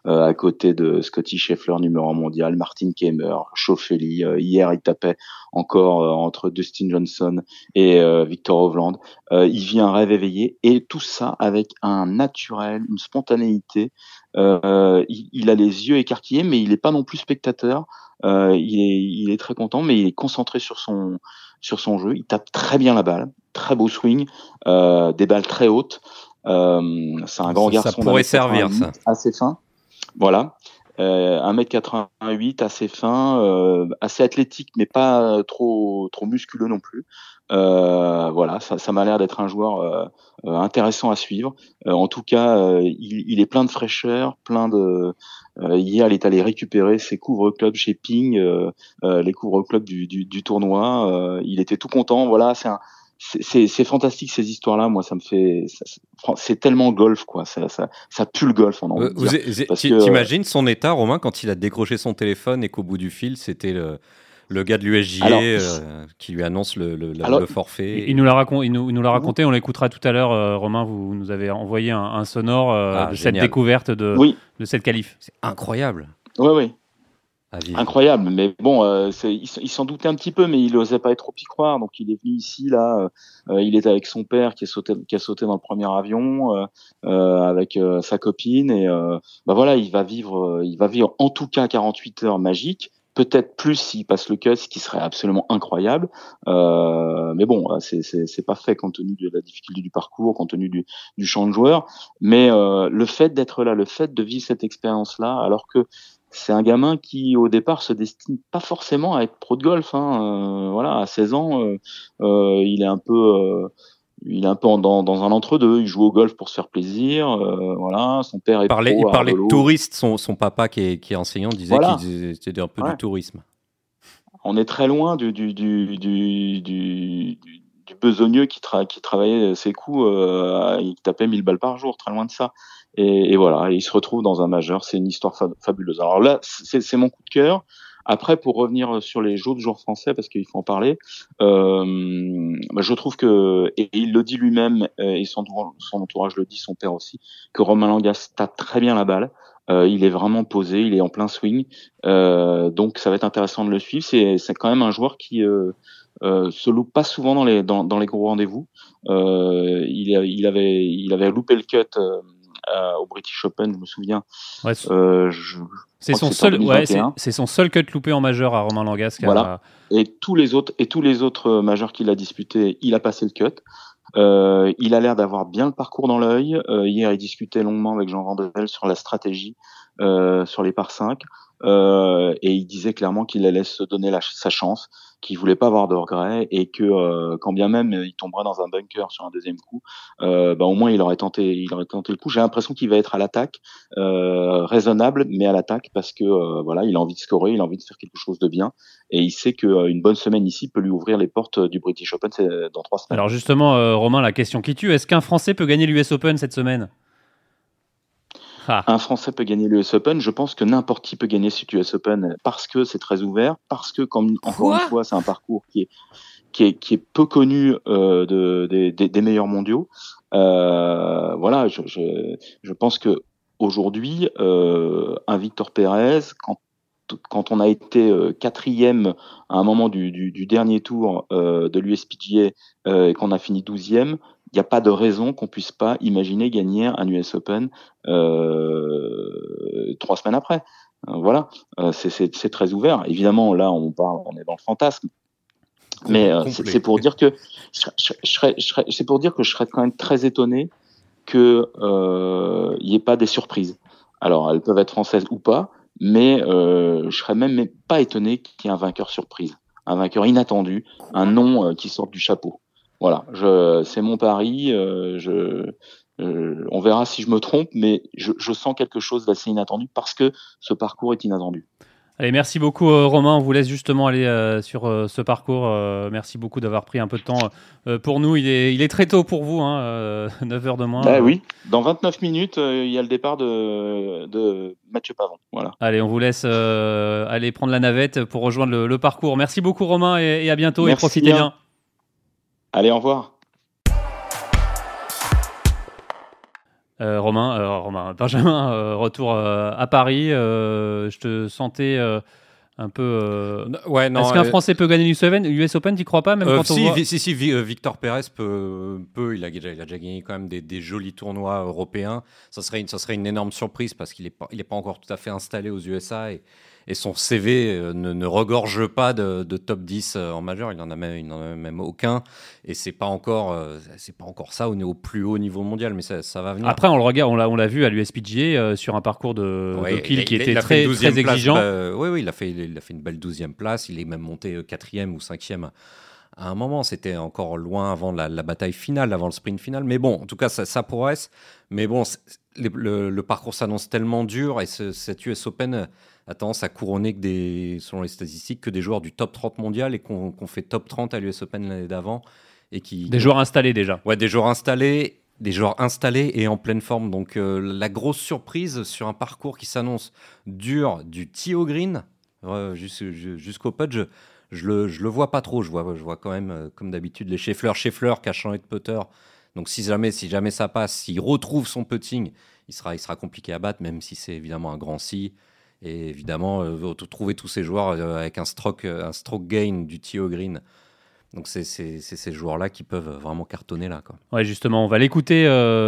euh, à côté de Scotty Scheffler, numéro un mondial, Martin Keimer, Schauffele. Euh, hier, il tapait encore euh, entre Dustin Johnson et euh, Victor Hovland. Euh, il vit un rêve éveillé et tout ça avec un naturel, une spontanéité. Il, il a les yeux écarquillés, mais il n'est pas non plus spectateur. Il, est, il est très content, mais il est concentré sur son sur son jeu. Il tape très bien la balle, très beau swing, euh, des balles très hautes. Euh, c'est un grand Ça- ça garçon. d'un pourrait servir, 88, ça. Assez fin. Voilà. 1m88, assez fin, assez athlétique, mais pas trop trop musculeux non plus. Voilà, ça, ça m'a l'air d'être un joueur intéressant à suivre. en tout cas, il, il, est plein de fraîcheur, plein de. hier, il est allé récupérer ses couvre-clubs chez Ping, les couvre-clubs du, du, du, tournoi. il était tout content. Voilà, c'est un c'est fantastique ces histoires-là. Moi, ça me fait, c'est tellement golf, quoi. Ça, ça, ça, pue le golf. On T'imagines son état, Romain, quand il a décroché son téléphone et qu'au bout du fil, c'était le, le gars de l'USJ euh, qui lui annonce le, le, forfait. Il nous l'a raconté, il nous, nous raconté, on l'écoutera tout à l'heure. Euh, Romain, vous nous avez envoyé un, sonore euh, ah, de cette découverte de, de cette qualif. C'est incroyable. Oui, oui. Incroyable, mais bon, euh, il, s'en doutait un petit peu, mais il n'osait pas être trop y croire. Donc il est venu ici, là, euh, il est avec son père qui, est sauté, qui a sauté dans le premier avion, euh, euh avec euh, sa copine, et bah voilà, il va vivre, il va vivre en tout cas 48 heures magiques. Peut-être plus s'il passe le cut, ce qui serait absolument incroyable. mais bon, c'est pas fait compte tenu de la difficulté du parcours, compte tenu du, champ de joueurs. Mais le fait d'être là, le fait de vivre cette expérience-là, alors que c'est un gamin qui au départ se destine pas forcément à être pro de golf. Hein. Euh, voilà, à 16 ans, euh, euh, il est un peu, il est un peu dans, dans un entre-deux. Il joue au golf pour se faire plaisir. voilà, son père est il parlait, il parlait de touriste. Son, son papa qui est, qui est enseignant disait qu'il c'était un peu du tourisme. On est très loin du, du, du, du, du du besogneux qui, qui travaillait ses coups, euh, il tapait 1000 balles par jour, très loin de ça. Et, et voilà, il se retrouve dans un majeur. C'est une histoire fabuleuse. Alors là, c'est mon coup de cœur. Après, pour revenir sur les autres joueurs français, parce qu'il faut en parler, euh, bah, je trouve que, et il le dit lui-même, euh, et son, son, entourage le dit, son père aussi, que Romain Langas tape très bien la balle. Euh, il est vraiment posé, il est en plein swing. Euh, donc ça va être intéressant de le suivre. C'est quand même un joueur qui euh, euh, se loupe pas souvent dans les, dans, dans les gros rendez-vous. Euh, il, il, avait, il avait loupé le cut euh, au British Open, je me souviens. Euh, c'est son seul, ouais, c'est son seul cut loupé en majeur à Romain Langas. Voilà. Et tous les autres, et tous les autres euh, majeurs qu'il a disputés, il a passé le cut. Euh, il a l'air d'avoir bien le parcours dans l'œil. Hier, il discutait longuement avec Jean Vandel sur la stratégie sur les par 5. Euh, et il disait clairement qu'il allait se donner la, sa chance, qu'il voulait pas avoir de regrets et que euh, quand bien même il tomberait dans un bunker sur un deuxième coup, euh, bah, au moins il aurait tenté, il aurait tenté le coup. J'ai l'impression qu'il va être à l'attaque, euh, raisonnable, mais à l'attaque parce que euh, voilà, il a envie de scorer, il a envie de faire quelque chose de bien et il sait qu'une bonne semaine ici peut lui ouvrir les portes du British Open dans trois semaines. Alors justement, Romain, la question qui tue, est-ce qu'un Français peut gagner l'US Open cette semaine? Ah. Un Français peut gagner l'US Open. Je pense que n'importe qui peut gagner cet US Open parce que c'est très ouvert, parce que, comme, encore une fois, c'est un parcours qui est, qui est, qui est peu connu euh, de, des, des, meilleurs mondiaux. Euh, voilà, je, je, je, pense que aujourd'hui, euh, un Victor Pérez, quand quand on a été euh, quatrième à un moment du, du, du dernier tour euh, de l'USPGA euh, et qu'on a fini douzième, il n'y a pas de raison qu'on puisse pas imaginer gagner un US Open euh, trois semaines après. Euh, voilà, euh, c'est très ouvert. Évidemment, là, on parle, on est dans le fantasme, mais c'est pour dire que je, je, je c'est pour dire que je serais quand même très étonné que il n'y ait pas des surprises. Alors, elles peuvent être françaises ou pas, mais je serais même pas étonné qu'il y ait un vainqueur surprise, un vainqueur inattendu, un nom qui sort du chapeau. Voilà, c'est mon pari. Euh, je, euh, on verra si je me trompe, mais je, sens quelque chose d'assez inattendu parce que ce parcours est inattendu. Allez, merci beaucoup euh, Romain. On vous laisse justement aller sur ce parcours. merci beaucoup d'avoir pris un peu de temps pour nous. Il est, il est très tôt pour vous, hein, 9 heures de moins. Bah oui, dans 29 minutes, il y a le départ de, de Mathieu Pavon. Voilà. Allez, on vous laisse aller prendre la navette pour rejoindre le, parcours. Merci beaucoup Romain et, à bientôt et profitez bien. Allez, au revoir. Euh, Romain, euh, Romain, Benjamin, euh, retour à Paris. je te sentais un peu. Ouais, non. Est-ce qu'un Français peut gagner l'US Open? US Open, tu crois pas même quand si, on voit... si, si, Victor Pérez peut, peut il, a, il, a, déjà gagné quand même des, des, jolis tournois européens. Ça serait une, ça serait une énorme surprise parce qu'il n'est pas, il est pas encore tout à fait installé aux USA et, et son CV euh, ne, ne regorge pas de, de top 10 euh, en majeur. Il n'en a même, il n'en a même aucun. Et c'est pas encore, euh, c'est pas encore ça au, au plus haut niveau mondial, mais ça, ça va venir. Après, on le regarde, on l'a, on l'a vu à l'USPGA euh, sur un parcours de, Ouais, de kill il- qui il- était très, une très 12e place, exigeant. bah, oui, oui, il a fait, il a fait une belle 12e place. Il est même monté quatrième ou cinquième à un moment. C'était encore loin avant la, la bataille finale, avant le sprint final. Mais bon, en tout cas, ça, ça progresse. Mais bon, le, le parcours s'annonce tellement dur et ce- cette US Open a tendance à couronner que des, selon les statistiques, que des joueurs du top 30 mondial et qu'on fait top 30 à l'US Open l'année d'avant. Et qui, Des joueurs installés déjà. Ouais, des joueurs installés, des joueurs installés et en pleine forme. Donc euh, la grosse surprise sur un parcours qui s'annonce dur du tee au green euh, jus- ju- jusqu'au putt, je, je le, je le vois pas trop. Je vois, je vois quand même, euh, comme d'habitude, les Scheffler. Scheffler qui a changé de putter. Donc si jamais, si jamais ça passe, s'il retrouve son putting, il sera, il sera compliqué à battre, même si c'est évidemment un grand si. Et évidemment, euh, trouver tous ces joueurs euh, avec un stroke, euh, un stroke gain du au green. Donc c'est ces joueurs-là qui peuvent vraiment cartonner là. Quoi. Ouais, justement, on va l'écouter.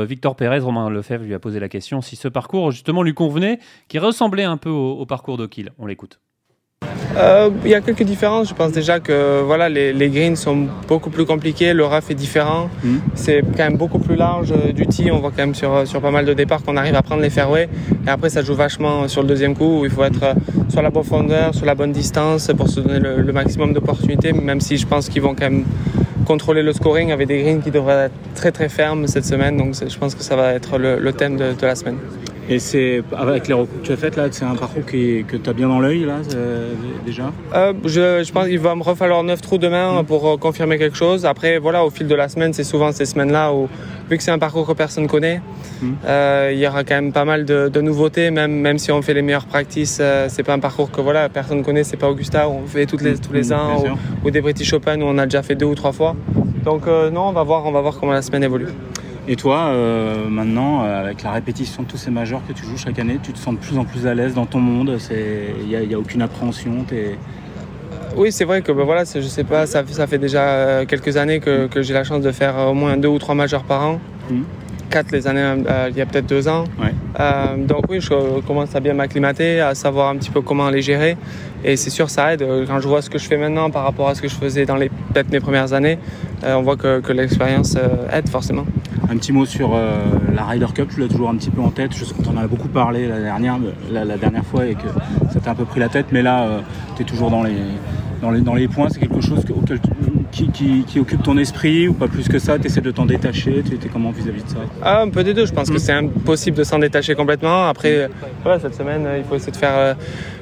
Victor Pérez, Romain Lefebvre lui a posé la question si ce parcours justement lui convenait, qui ressemblait un peu au, au parcours d'O'Kill. On l'écoute. Euh, Il y a quelques différences. Je pense déjà que voilà, les, les greens sont beaucoup plus compliqués, le rough est différent. Mhm. C'est quand même beaucoup plus large euh, du tee. On voit quand même sur, sur pas mal de départs qu'on arrive à prendre les fairways. Et après, ça joue vachement sur le deuxième coup où il faut être euh, sur la profondeur, sur la bonne distance pour se donner le, le maximum d'opportunités, même si je pense qu'ils vont quand même contrôler le scoring avec des greens qui devraient être très très fermes cette semaine. Donc je pense que ça va être le, le thème de, de la semaine. Et c'est avec les recours que tu as faites là, c'est un parcours qui, que tu as bien dans l'œil là euh, déjà Euh, je, je pense qu'il va me refalloir 9 trous demain pour euh, confirmer quelque chose. Après, voilà, au fil de la semaine, c'est souvent ces semaines-là où, vu que c'est un parcours que personne connaît, euh, il y aura quand même pas mal de, de nouveautés, même, même si on fait les meilleures practices. euh, c'est pas un parcours que voilà, personne connaît, c'est pas Augusta où on fait toutes les, tous les ans ou, des British Open où on a déjà fait deux ou trois fois. Donc non, on va voir, on va voir comment la semaine évolue. Et toi, euh, maintenant, euh, avec la répétition de tous ces majeurs que tu joues chaque année, tu te sens de plus en plus à l'aise dans ton monde? Il n'y a, y a aucune appréhension. t'es- Oui, c'est vrai que ben voilà, je sais pas, ça, ça fait déjà euh, quelques années que, que j'ai la chance de faire euh, au moins deux ou trois majeurs par an. Mhm. Quatre les années, euh, il y a peut-être deux ans. Ouais. Euh, donc oui, je commence à bien m'acclimater, à savoir un petit peu comment les gérer. Et c'est sûr, ça aide. Euh, Quand je vois ce que je fais maintenant par rapport à ce que je faisais dans les peut-être mes premières années, euh, on voit que, que l'expérience euh, aide forcément. Un petit mot sur euh, la Ryder Cup, tu l'as toujours un petit peu en tête. Je sais qu'on en a beaucoup parlé la dernière, la, dernière fois et que ça t'a un peu pris la tête, mais là, tu es toujours dans les, dans les, dans les points. C'est quelque chose que- auquel qui, qui, qui occupe ton esprit ou pas plus que ça? Tu essaies de t'en détacher Tu étais comment vis-à-vis de ça? Ah, un peu des deux. Je pense que Mm. c'est impossible de s'en détacher complètement. Après, euh, voilà, cette semaine, euh, il faut essayer de faire euh,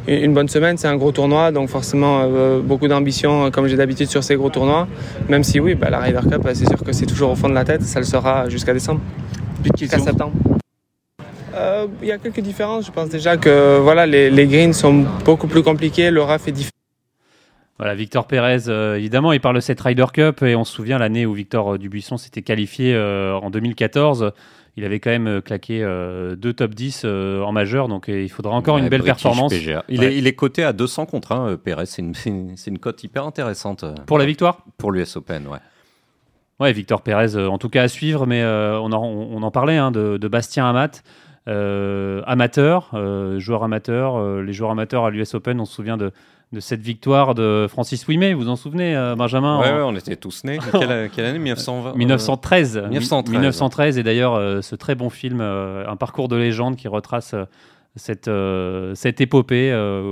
une bonne semaine. C'est un gros tournoi, donc forcément beaucoup d'ambition, comme j'ai d'habitude sur ces gros tournois. Même si oui, bah, la Ryder Cup, c'est sûr que c'est toujours au fond de la tête. Ça le sera jusqu'à décembre, jusqu'à septembre. Euh, Il y a quelques différences. Je pense déjà que voilà, les, les greens sont beaucoup plus compliqués, le rough est différent. Voilà, Victor Pérez, euh, évidemment, il parle de cette Ryder Cup et on se souvient l'année où Victor euh, Dubuisson s'était qualifié euh, en 2014. Il avait quand même claqué euh, deux top 10 euh, en majeur, donc il faudra encore une belle British performance PGA. Il, Ouais. est, il est coté à 200 contre 1, euh, Pérez. C'est une, cote hyper intéressante pour la victoire? pour l'US Open. Ouais. Ouais, Victor Pérez, en tout cas à suivre, mais on, en, on en parlait hein, de, de Bastien Amat, euh, amateur, euh, joueur amateur. euh, les joueurs amateurs à l'US Open, on se souvient de, de cette victoire de Francis Ouimet, vous vous en souvenez, euh, Benjamin Ouais, en- ouais, on était tous nés. quelle, quelle année? 1920 1913. 1913, 1913, et d'ailleurs euh, ce très bon film, euh, un parcours de légende qui retrace cette, cette épopée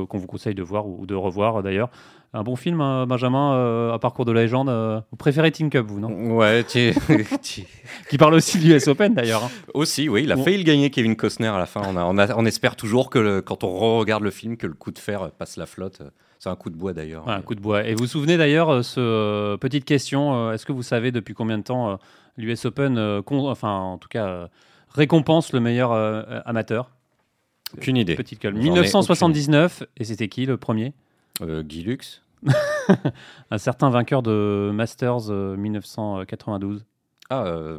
qu'on vous conseille de voir ou de revoir d'ailleurs. Un bon film, hein, Benjamin, un parcours de légende. vous préférez Team Cup, vous, non? Ouais, tu- Qui parle aussi du US Open d'ailleurs. hein. aussi, oui, il a Bon. failli le gagner, Kevin Costner, à la fin. On, a- on, a- on espère toujours que le- quand on regarde le film, que le coup de fer passe la flotte. C'est un coup de bois d'ailleurs. Ouais, un coup de bois. Et vous vous souvenez d'ailleurs, euh, ce, euh, petite question, euh, est-ce que vous savez depuis combien de temps l'US Open, euh, con- enfin en tout cas, euh, récompense le meilleur euh, amateur? Aucune idée. Petite colle. J'en ai 1979, et c'était qui le premier? Euh, Guy Lux Un certain vainqueur de Masters euh, 1992, Ah, euh,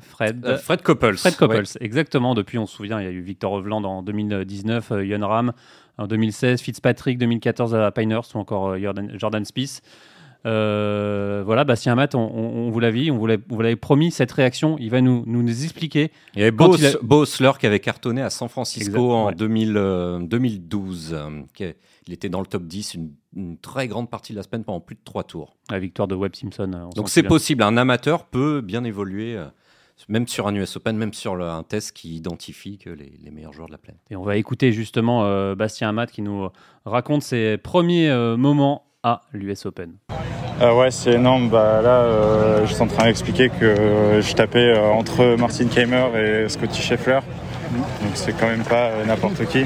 Fred. euh, Fred Couples. Fred Couples, Ouais. exactement. Depuis, on se souvient, il y a eu Victor Hovland en 2019, euh, Jon Ram en 2016, Fitzpatrick 2014 à Pinehurst ou encore euh, Jordan, Jordan Spieth. Euh, voilà, Bastien Amat, on, on, vous l'avait on vous l'avait promis, cette réaction, il va nous, nous, expliquer. Il y avait Bo, a... qui avait cartonné à San Francisco en 2000, 2012. Euh, il était dans le top 10 une, une, très grande partie de la semaine pendant plus de trois tours. La victoire de Webb Simpson. Donc c'est possible, un amateur peut bien évoluer même sur un US Open, même sur un test qui identifie que les, meilleurs joueurs de la planète. Et on va écouter justement euh, Bastien Amat qui nous raconte ses premiers euh, moments à l'US Open. Euh, ouais, c'est énorme. Bah, là, je suis en train d'expliquer que je tapais entre Martin Keimer et Scotty Scheffler. Donc c'est quand même pas n'importe qui.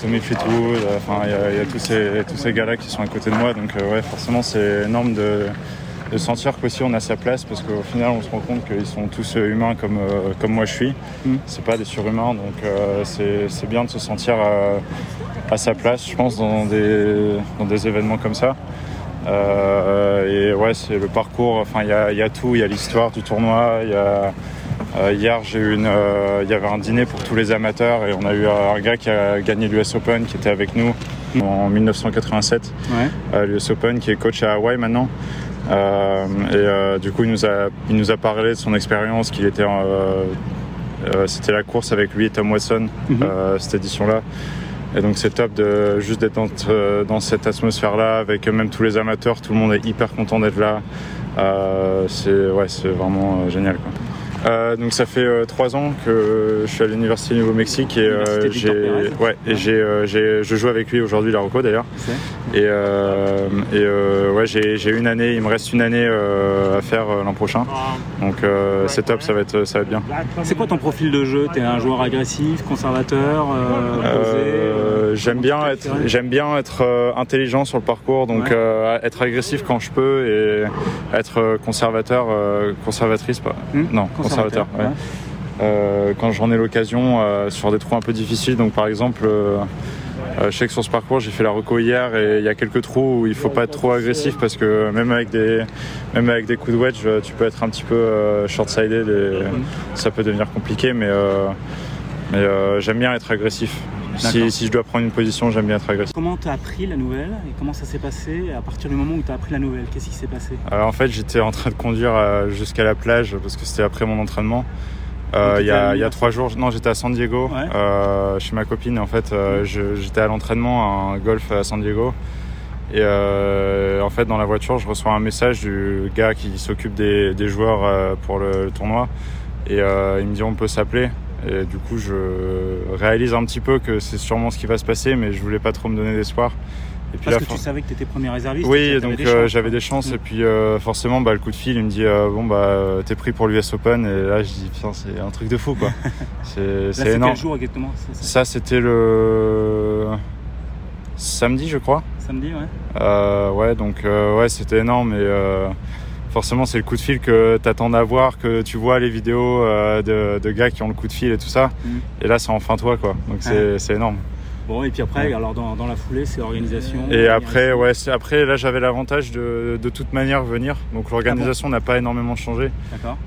Tommy Fleetwood, enfin il y, a tous ces, tous ces gars-là qui sont à côté de moi. Donc ouais, forcément c'est énorme de, de sentir qu'aussi on a sa place parce qu'au final on se rend compte qu'ils sont tous euh, humains comme, euh, comme moi je suis. Mm. C'est pas des surhumains donc euh, c'est bien de se sentir à sa place je pense dans des, dans des événements comme ça. et ouais c'est le parcours, enfin il y a, y a, tout, il y a l'histoire du tournoi, il y a hier, j'ai une, il y avait un dîner pour tous les amateurs et on a eu un gars qui a gagné l'US Open qui était avec nous en 1987 ouais. l'US Open, qui est coach à Hawaï maintenant. Euh, et euh, du coup, il nous, a, il nous a parlé de son expérience, qu'il était euh, c'était la course avec lui et Tom Watson, mhm. cette édition-là. Et donc c'est top de juste d'être dans, dans, cette atmosphère-là, avec même tous les amateurs, tout le monde est hyper content d'être là. c'est ouais, vraiment génial. Quoi. Euh, donc ça fait euh, trois ans que je suis à l'université Nouveau-Mexique et euh, j'ai ouais et j'ai je joue avec lui aujourd'hui la Rocco d'ailleurs. Et, et ouais j'ai une année il me reste une année à faire l'an prochain. Donc c'est top ça va être ça va être bien. C'est quoi ton profil de jeu? T'es un joueur agressif, conservateur, J'aime bien être j'aime bien être intelligent sur le parcours donc être agressif quand je peux et être conservateur conservatrice pas hmm non euh, quand j'en ai l'occasion euh, sur des trous un peu difficiles. Donc par exemple, euh, je sais que sur ce parcours, j'ai fait la reco hier et il y a quelques trous où il faut pas être trop agressif parce que même avec des, même avec des coups de wedge, tu peux être un petit peu short-sided et ça peut devenir compliqué. Mais, mais j'aime bien être agressif. Si, si, je dois prendre une position, j'aime bien être agressif. Comment tu as appris la nouvelle et comment ça s'est passé à partir du moment où tu as appris la nouvelle? Qu'est-ce qui s'est passé? Alors en fait, j'étais en train de conduire euh, jusqu'à la plage parce que c'était après mon entraînement. Euh, il y, a, y, a trois jours, non, j'étais à San Diego euh, chez ma copine. En fait, j'étais à l'entraînement à un golf à San Diego. Et en fait, dans la voiture, je reçois un message du gars qui s'occupe des, des, joueurs pour le, le, tournoi. Et il me dit on peut s'appeler. Et du coup, je réalise un petit peu que c'est sûrement ce qui va se passer, mais je voulais pas trop me donner d'espoir. Et puis Parce que tu savais que tu étais premier réserviste Oui, donc euh, j'avais des chances. Et puis euh, forcément, bah, le coup de fil, il me dit euh, Bon, bah, t'es pris pour l'US Open. Et là, je dis Putain, c'est un truc de fou, quoi. c'est énorme. quel jour exactement? Ça, c'était le samedi, je crois. Samedi, ouais. ouais, donc ouais, c'était énorme. Et forcément c'est le coup de fil que tu attends d'avoir, que tu vois les vidéos euh, de, gars qui ont le coup de fil et tout ça. Mm. Et là c'est enfin toi quoi. Donc c'est énorme. Bon et puis après alors dans, la foulée c'est organisation. Et après ouais après là j'avais l'avantage de de toute manière venir. Donc l'organisation n'a pas énormément changé.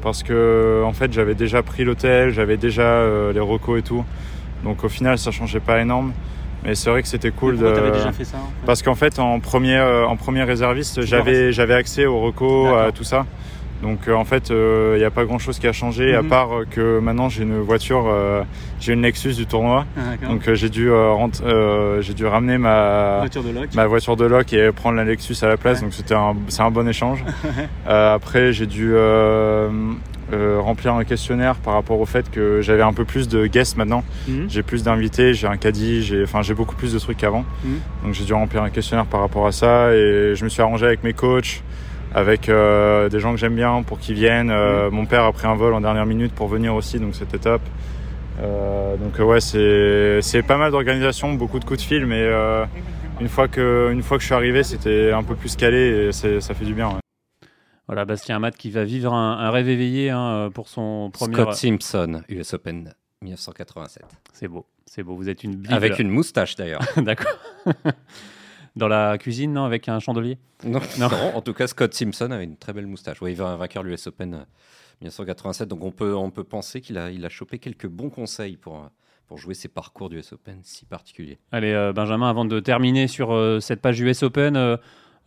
Parce que en fait j'avais déjà pris l'hôtel, j'avais déjà euh, les recos et tout. Donc au final ça changeait pas énorme. Mais c'est vrai que c'était cool de. déjà fait ça Parce qu'en fait, en premier, euh, en premier réserviste, j'avais, j'avais accès au reco, à tout ça. Donc euh, en fait, il euh, n'y a pas grand chose qui a changé à mhm. part que maintenant j'ai une voiture, j'ai une Nexus du tournoi. Ah, donc j'ai dû j'ai dû ramener ma voiture de loc. ma voiture de loc et prendre la Nexus à la place. Donc c'était c'est un bon échange. après j'ai dû euh, remplir un questionnaire par rapport au fait que j'avais un peu plus de guests maintenant. Mhm. J'ai plus d'invités, j'ai un caddie, j'ai enfin j'ai beaucoup plus de trucs qu'avant. Mhm. Donc j'ai dû remplir un questionnaire par rapport à ça et je me suis arrangé avec mes coachs, avec euh, des gens que j'aime bien pour qu'ils viennent. Euh, mhm. Mon père a pris un vol en dernière minute pour venir aussi, donc c'était top. donc ouais, c'est c'est pas mal d'organisation, beaucoup de coups de fil, mais une fois que une fois que je suis arrivé, c'était un peu plus calé et ça fait du bien. Voilà, Bastien Amat qui va vivre un, rêve éveillé hein, pour son premier. Scott Simpson, US Open 1987. C'est beau, c'est beau. Vous êtes une Bible. Avec une moustache d'ailleurs. D'accord. Dans la cuisine, non Avec un chandelier? Non, non. en tout cas, Scott Simpson avait une très belle moustache. Oui, il va vainqueur l'US Open 1987. Euh, Donc on peut, on peut penser qu'il a, il a chopé quelques bons conseils pour, pour jouer ses parcours du US Open si particuliers. Allez, euh, Benjamin, avant de terminer sur euh, cette page US Open,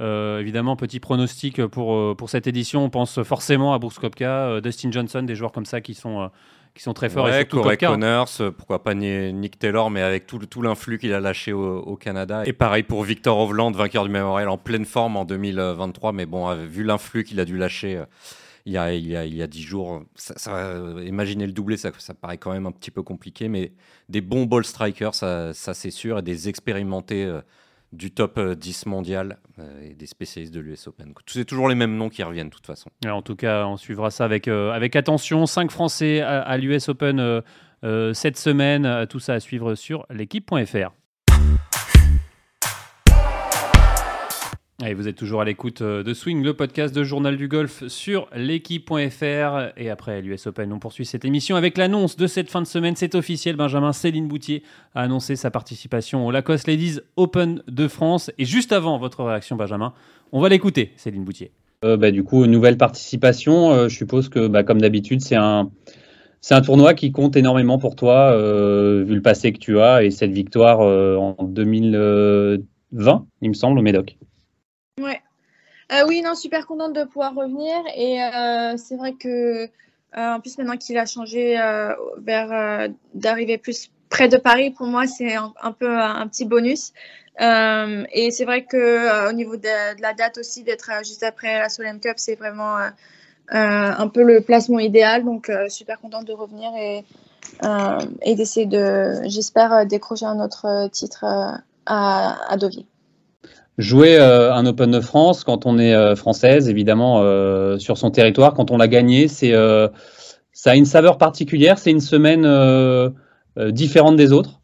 évidemment, petit pronostic pour, pour cette édition. On pense forcément à Brooks Kopka, Dustin Johnson, des joueurs comme ça qui sont qui sont très forts. et Corey Connors, pourquoi pas Nick Taylor, mais avec tout, tout l'influx qu'il a lâché au, Canada. Et pareil pour Victor Hovland, vainqueur du Memorial en pleine forme en 2023, mais bon, vu l'influx qu'il a dû lâcher euh, il y a, il y a, il y a 10 jours, ça, euh, imaginer le doubler, ça, ça paraît quand même un petit peu compliqué, mais des bons ball strikers, ça, ça c'est sûr, et des expérimentés. Euh, du top 10 euh, mondial euh, et des spécialistes de l'US Open. C'est toujours les mêmes noms qui reviennent de toute façon. en tout cas, on suivra ça avec, euh, avec attention. 5 Français à, l'US Open cette semaine. Tout ça à suivre sur l'équipe.fr. Et vous êtes toujours à l'écoute euh, de Swing, le podcast de Journal du Golf sur l'équipe.fr. Et après l'US Open, on poursuit cette émission avec l'annonce de cette fin de semaine. C'est officiel, Benjamin Céline Boutier a annoncé sa participation au Lacoste Ladies Open de France. Et juste avant votre réaction, Benjamin, on va l'écouter, Céline Boutier. Euh, bah, du coup, nouvelle participation. Euh, je suppose que, bah, comme d'habitude, c'est un, c'est un tournoi qui compte énormément pour toi, vu le passé que tu as et cette victoire en 2020, il me semble, au Médoc. Ouais. Euh, oui, non, super contente de pouvoir revenir. Et euh, c'est vrai que, euh, en plus, maintenant qu'il a changé vers d'arriver plus près de Paris, pour moi, c'est un, peu un, petit bonus. et c'est vrai que au niveau de, la date aussi, d'être juste après la Solheim Cup, c'est vraiment un peu le placement idéal. Donc, super contente de revenir et, d'essayer de, j'espère, décrocher un autre titre à, à jouer euh, un Open de France quand on est euh, française, évidemment, euh, sur son territoire, quand on l'a gagné, c'est ça a une saveur particulière. C'est une semaine différente des autres.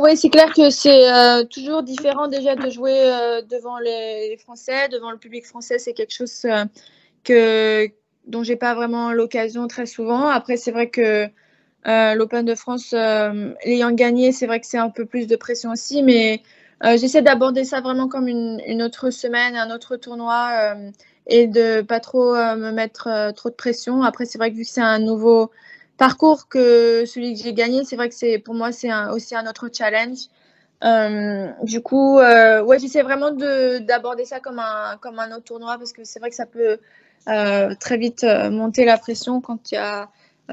oui, c'est clair que c'est toujours différent déjà de jouer devant les, Français, devant le public français. C'est quelque chose que dont j'ai pas vraiment l'occasion très souvent. Après, c'est vrai que l'Open de France, l'ayant gagné, c'est vrai que c'est un peu plus de pression aussi, mais euh, j'essaie d'aborder ça vraiment comme une, autre semaine, un autre tournoi euh, et de pas trop euh, me mettre trop de pression. Après, c'est vrai que vu que c'est un nouveau parcours que celui que j'ai gagné, c'est vrai que c'est pour moi c'est aussi un autre challenge. du coup, ouais, j'essaie vraiment d'aborder ça comme un, comme un autre tournoi parce que c'est vrai que ça peut très vite monter la pression quand il y a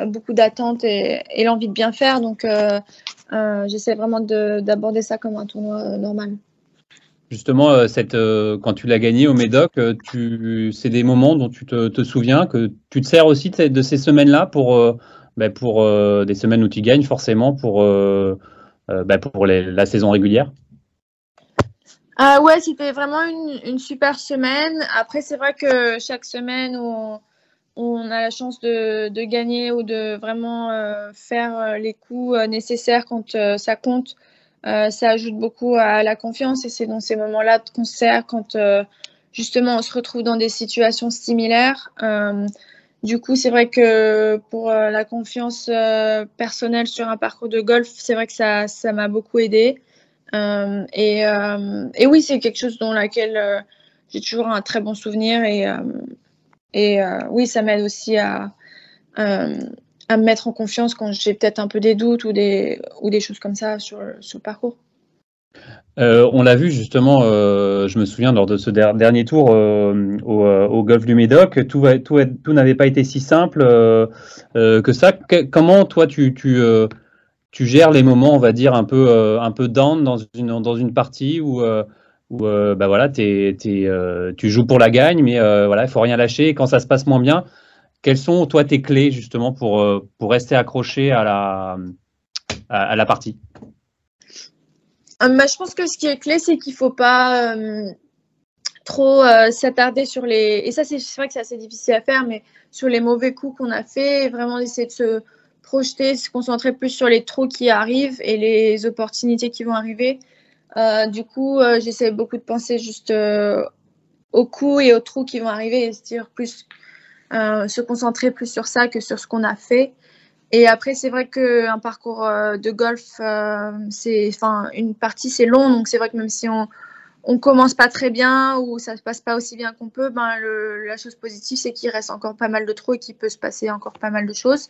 beaucoup d'attentes et, et l'envie de bien faire. Donc, euh, j'essaie vraiment d'aborder ça comme un tournoi euh, normal. Justement, euh, cette, quand tu l'as gagné au Médoc, c'est des moments dont tu te, souviens, que tu te sers aussi de, ces semaines-là pour, bah, pour des semaines où tu gagnes forcément pour, bah, pour la saison régulière? Ah ouais, c'était vraiment une, une, super semaine. Après, c'est vrai que chaque semaine, on, on a la chance de, gagner ou de vraiment euh, faire euh, les coups euh, nécessaires quand ça compte, ça ajoute beaucoup à la confiance et c'est dans ces moments-là de concert quand justement on se retrouve dans des situations similaires. du coup, c'est vrai que pour la confiance personnelle sur un parcours de golf, c'est vrai que ça, ça m'a beaucoup aidé. Et, et, oui, c'est quelque chose dont laquelle j'ai toujours un très bon souvenir et et euh, oui, ça m'aide aussi à, euh, à me mettre en confiance quand j'ai peut-être un peu des doutes ou des, ou des choses comme ça sur, sur le parcours. Euh, on l'a vu justement, je me souviens lors de ce dernier tour au, au, golf du Médoc, tout n'avait pas été si simple que ça. comment toi tu, tu, tu, gères les moments, on va dire, un peu, un peu down dans une, dans une partie où où euh, bah voilà, euh, tu joues pour la gagne, mais euh, voilà, il faut rien lâcher. quand ça se passe moins bien, quelles sont toi tes clés justement pour, pour rester accroché à la, à, la partie? Bah, Je pense que ce qui est clé, c'est qu'il ne faut pas trop s'attarder sur les. Et ça, c'est vrai que c'est assez difficile à faire, mais sur les mauvais coups qu'on a fait, vraiment essayer de se projeter, se concentrer plus sur les trous qui arrivent et les opportunités qui vont arriver. Euh, du coup, euh, j'essaie beaucoup de penser juste euh, aux coups et aux trous qui vont arriver et se plus, se concentrer plus sur ça que sur ce qu'on a fait. Et après, c'est vrai qu'un parcours de golf, c'est, enfin, une partie, c'est long. Donc, c'est vrai que même si on, on commence pas très bien ou ça se passe pas aussi bien qu'on peut, ben la chose positive, c'est qu'il reste encore pas mal de trous et qu'il peut se passer encore pas mal de choses.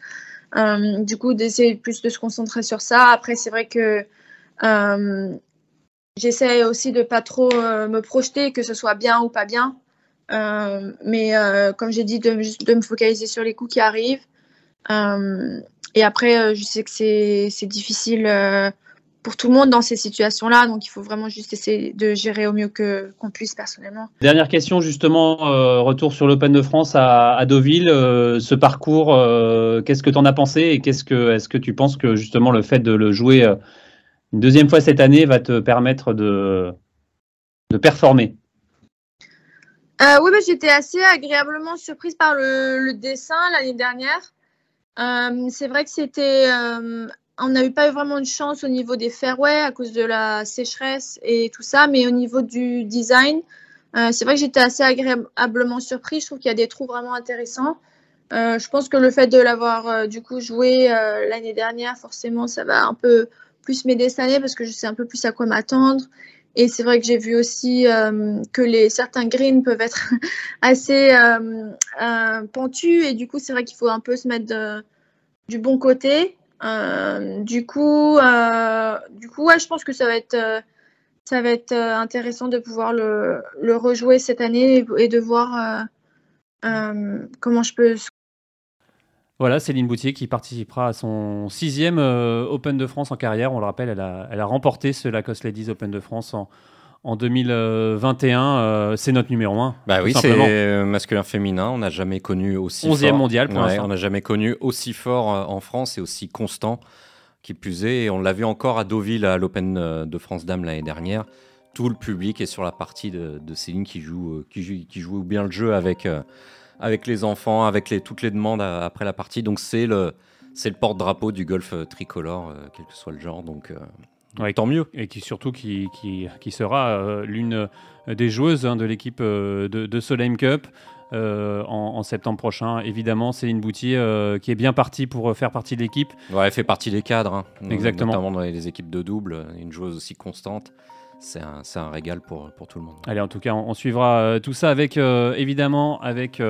du coup, d'essayer plus de se concentrer sur ça. Après, c'est vrai que j'essaie aussi de pas trop me projeter, que ce soit bien ou pas bien. mais comme j'ai dit, de, me focaliser sur les coups qui arrivent. et après, je sais que c'est difficile pour tout le monde dans ces situations-là. Donc, il faut vraiment juste essayer de gérer au mieux que qu'on puisse personnellement. Dernière question, justement, euh, retour sur l'Open de France à, Deauville. Euh, ce parcours, euh, qu'est-ce que tu en as pensé et qu'est-ce que, est-ce que tu penses que justement le fait de le jouer une deuxième fois cette année va te permettre de, performer Oui, bah, j'étais assez agréablement surprise par le, dessin l'année dernière. c'est vrai que c'était on n'a eu pas eu vraiment de chance au niveau des fairways à cause de la sécheresse et tout ça, mais au niveau du design, euh, c'est vrai que j'étais assez agréablement surpris. Je trouve qu'il y a des trous vraiment intéressants. Euh, je pense que le fait de l'avoir euh, du coup joué l'année dernière, forcément, ça va un peu plus cette année parce que je sais un peu plus à quoi m'attendre. Et c'est vrai que j'ai vu aussi que les certains greens peuvent être assez pentus et du coup c'est vrai qu'il faut un peu se mettre du bon côté. Euh, du coup, euh, du coup, je pense que ça va être, euh, ça va être intéressant de pouvoir le, rejouer cette année et, de voir comment je peux. Voilà, Céline Boutier qui participera à son sixième Open de France en carrière. On le rappelle, elle a, elle a remporté ce Lacoste Ladies Open de France en, en 2021, euh, c'est notre numéro 1. Bah oui, c'est masculin-féminin. On n'a jamais connu aussi 11e mondial pour On n'a jamais connu aussi fort euh, en France et aussi constant qui plus est. Et on l'a vu encore à Deauville à l'Open euh, de France Dames l'année dernière. Tout le public est sur la partie de, Céline qui joue, qui, joue, qui joue bien le jeu avec, avec les enfants, avec les, toutes les demandes après la partie. Donc c'est le, le porte-drapeau du golf tricolore, quel que soit le genre. Donc Ouais, tant mieux. Et qui surtout qui, qui, qui sera euh, l'une des joueuses hein, de l'équipe euh, de, de Solheim Cup. Euh, en, septembre prochain. Évidemment, Céline Boutier qui est bien partie pour faire partie de l'équipe. Ouais, elle fait partie des cadres, hein. Exactement. notamment dans les équipes de double, une joueuse aussi constante. C'est un, régal pour, pour tout le monde. Allez, en tout cas, on, suivra tout ça avec, évidemment, avec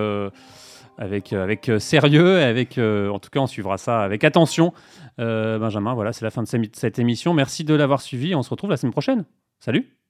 avec, euh, avec euh, sérieux, avec, euh, en tout cas, on suivra ça avec attention. Benjamin, voilà, c'est la fin de cette émission. Merci de l'avoir suivi. On se retrouve la semaine prochaine. Salut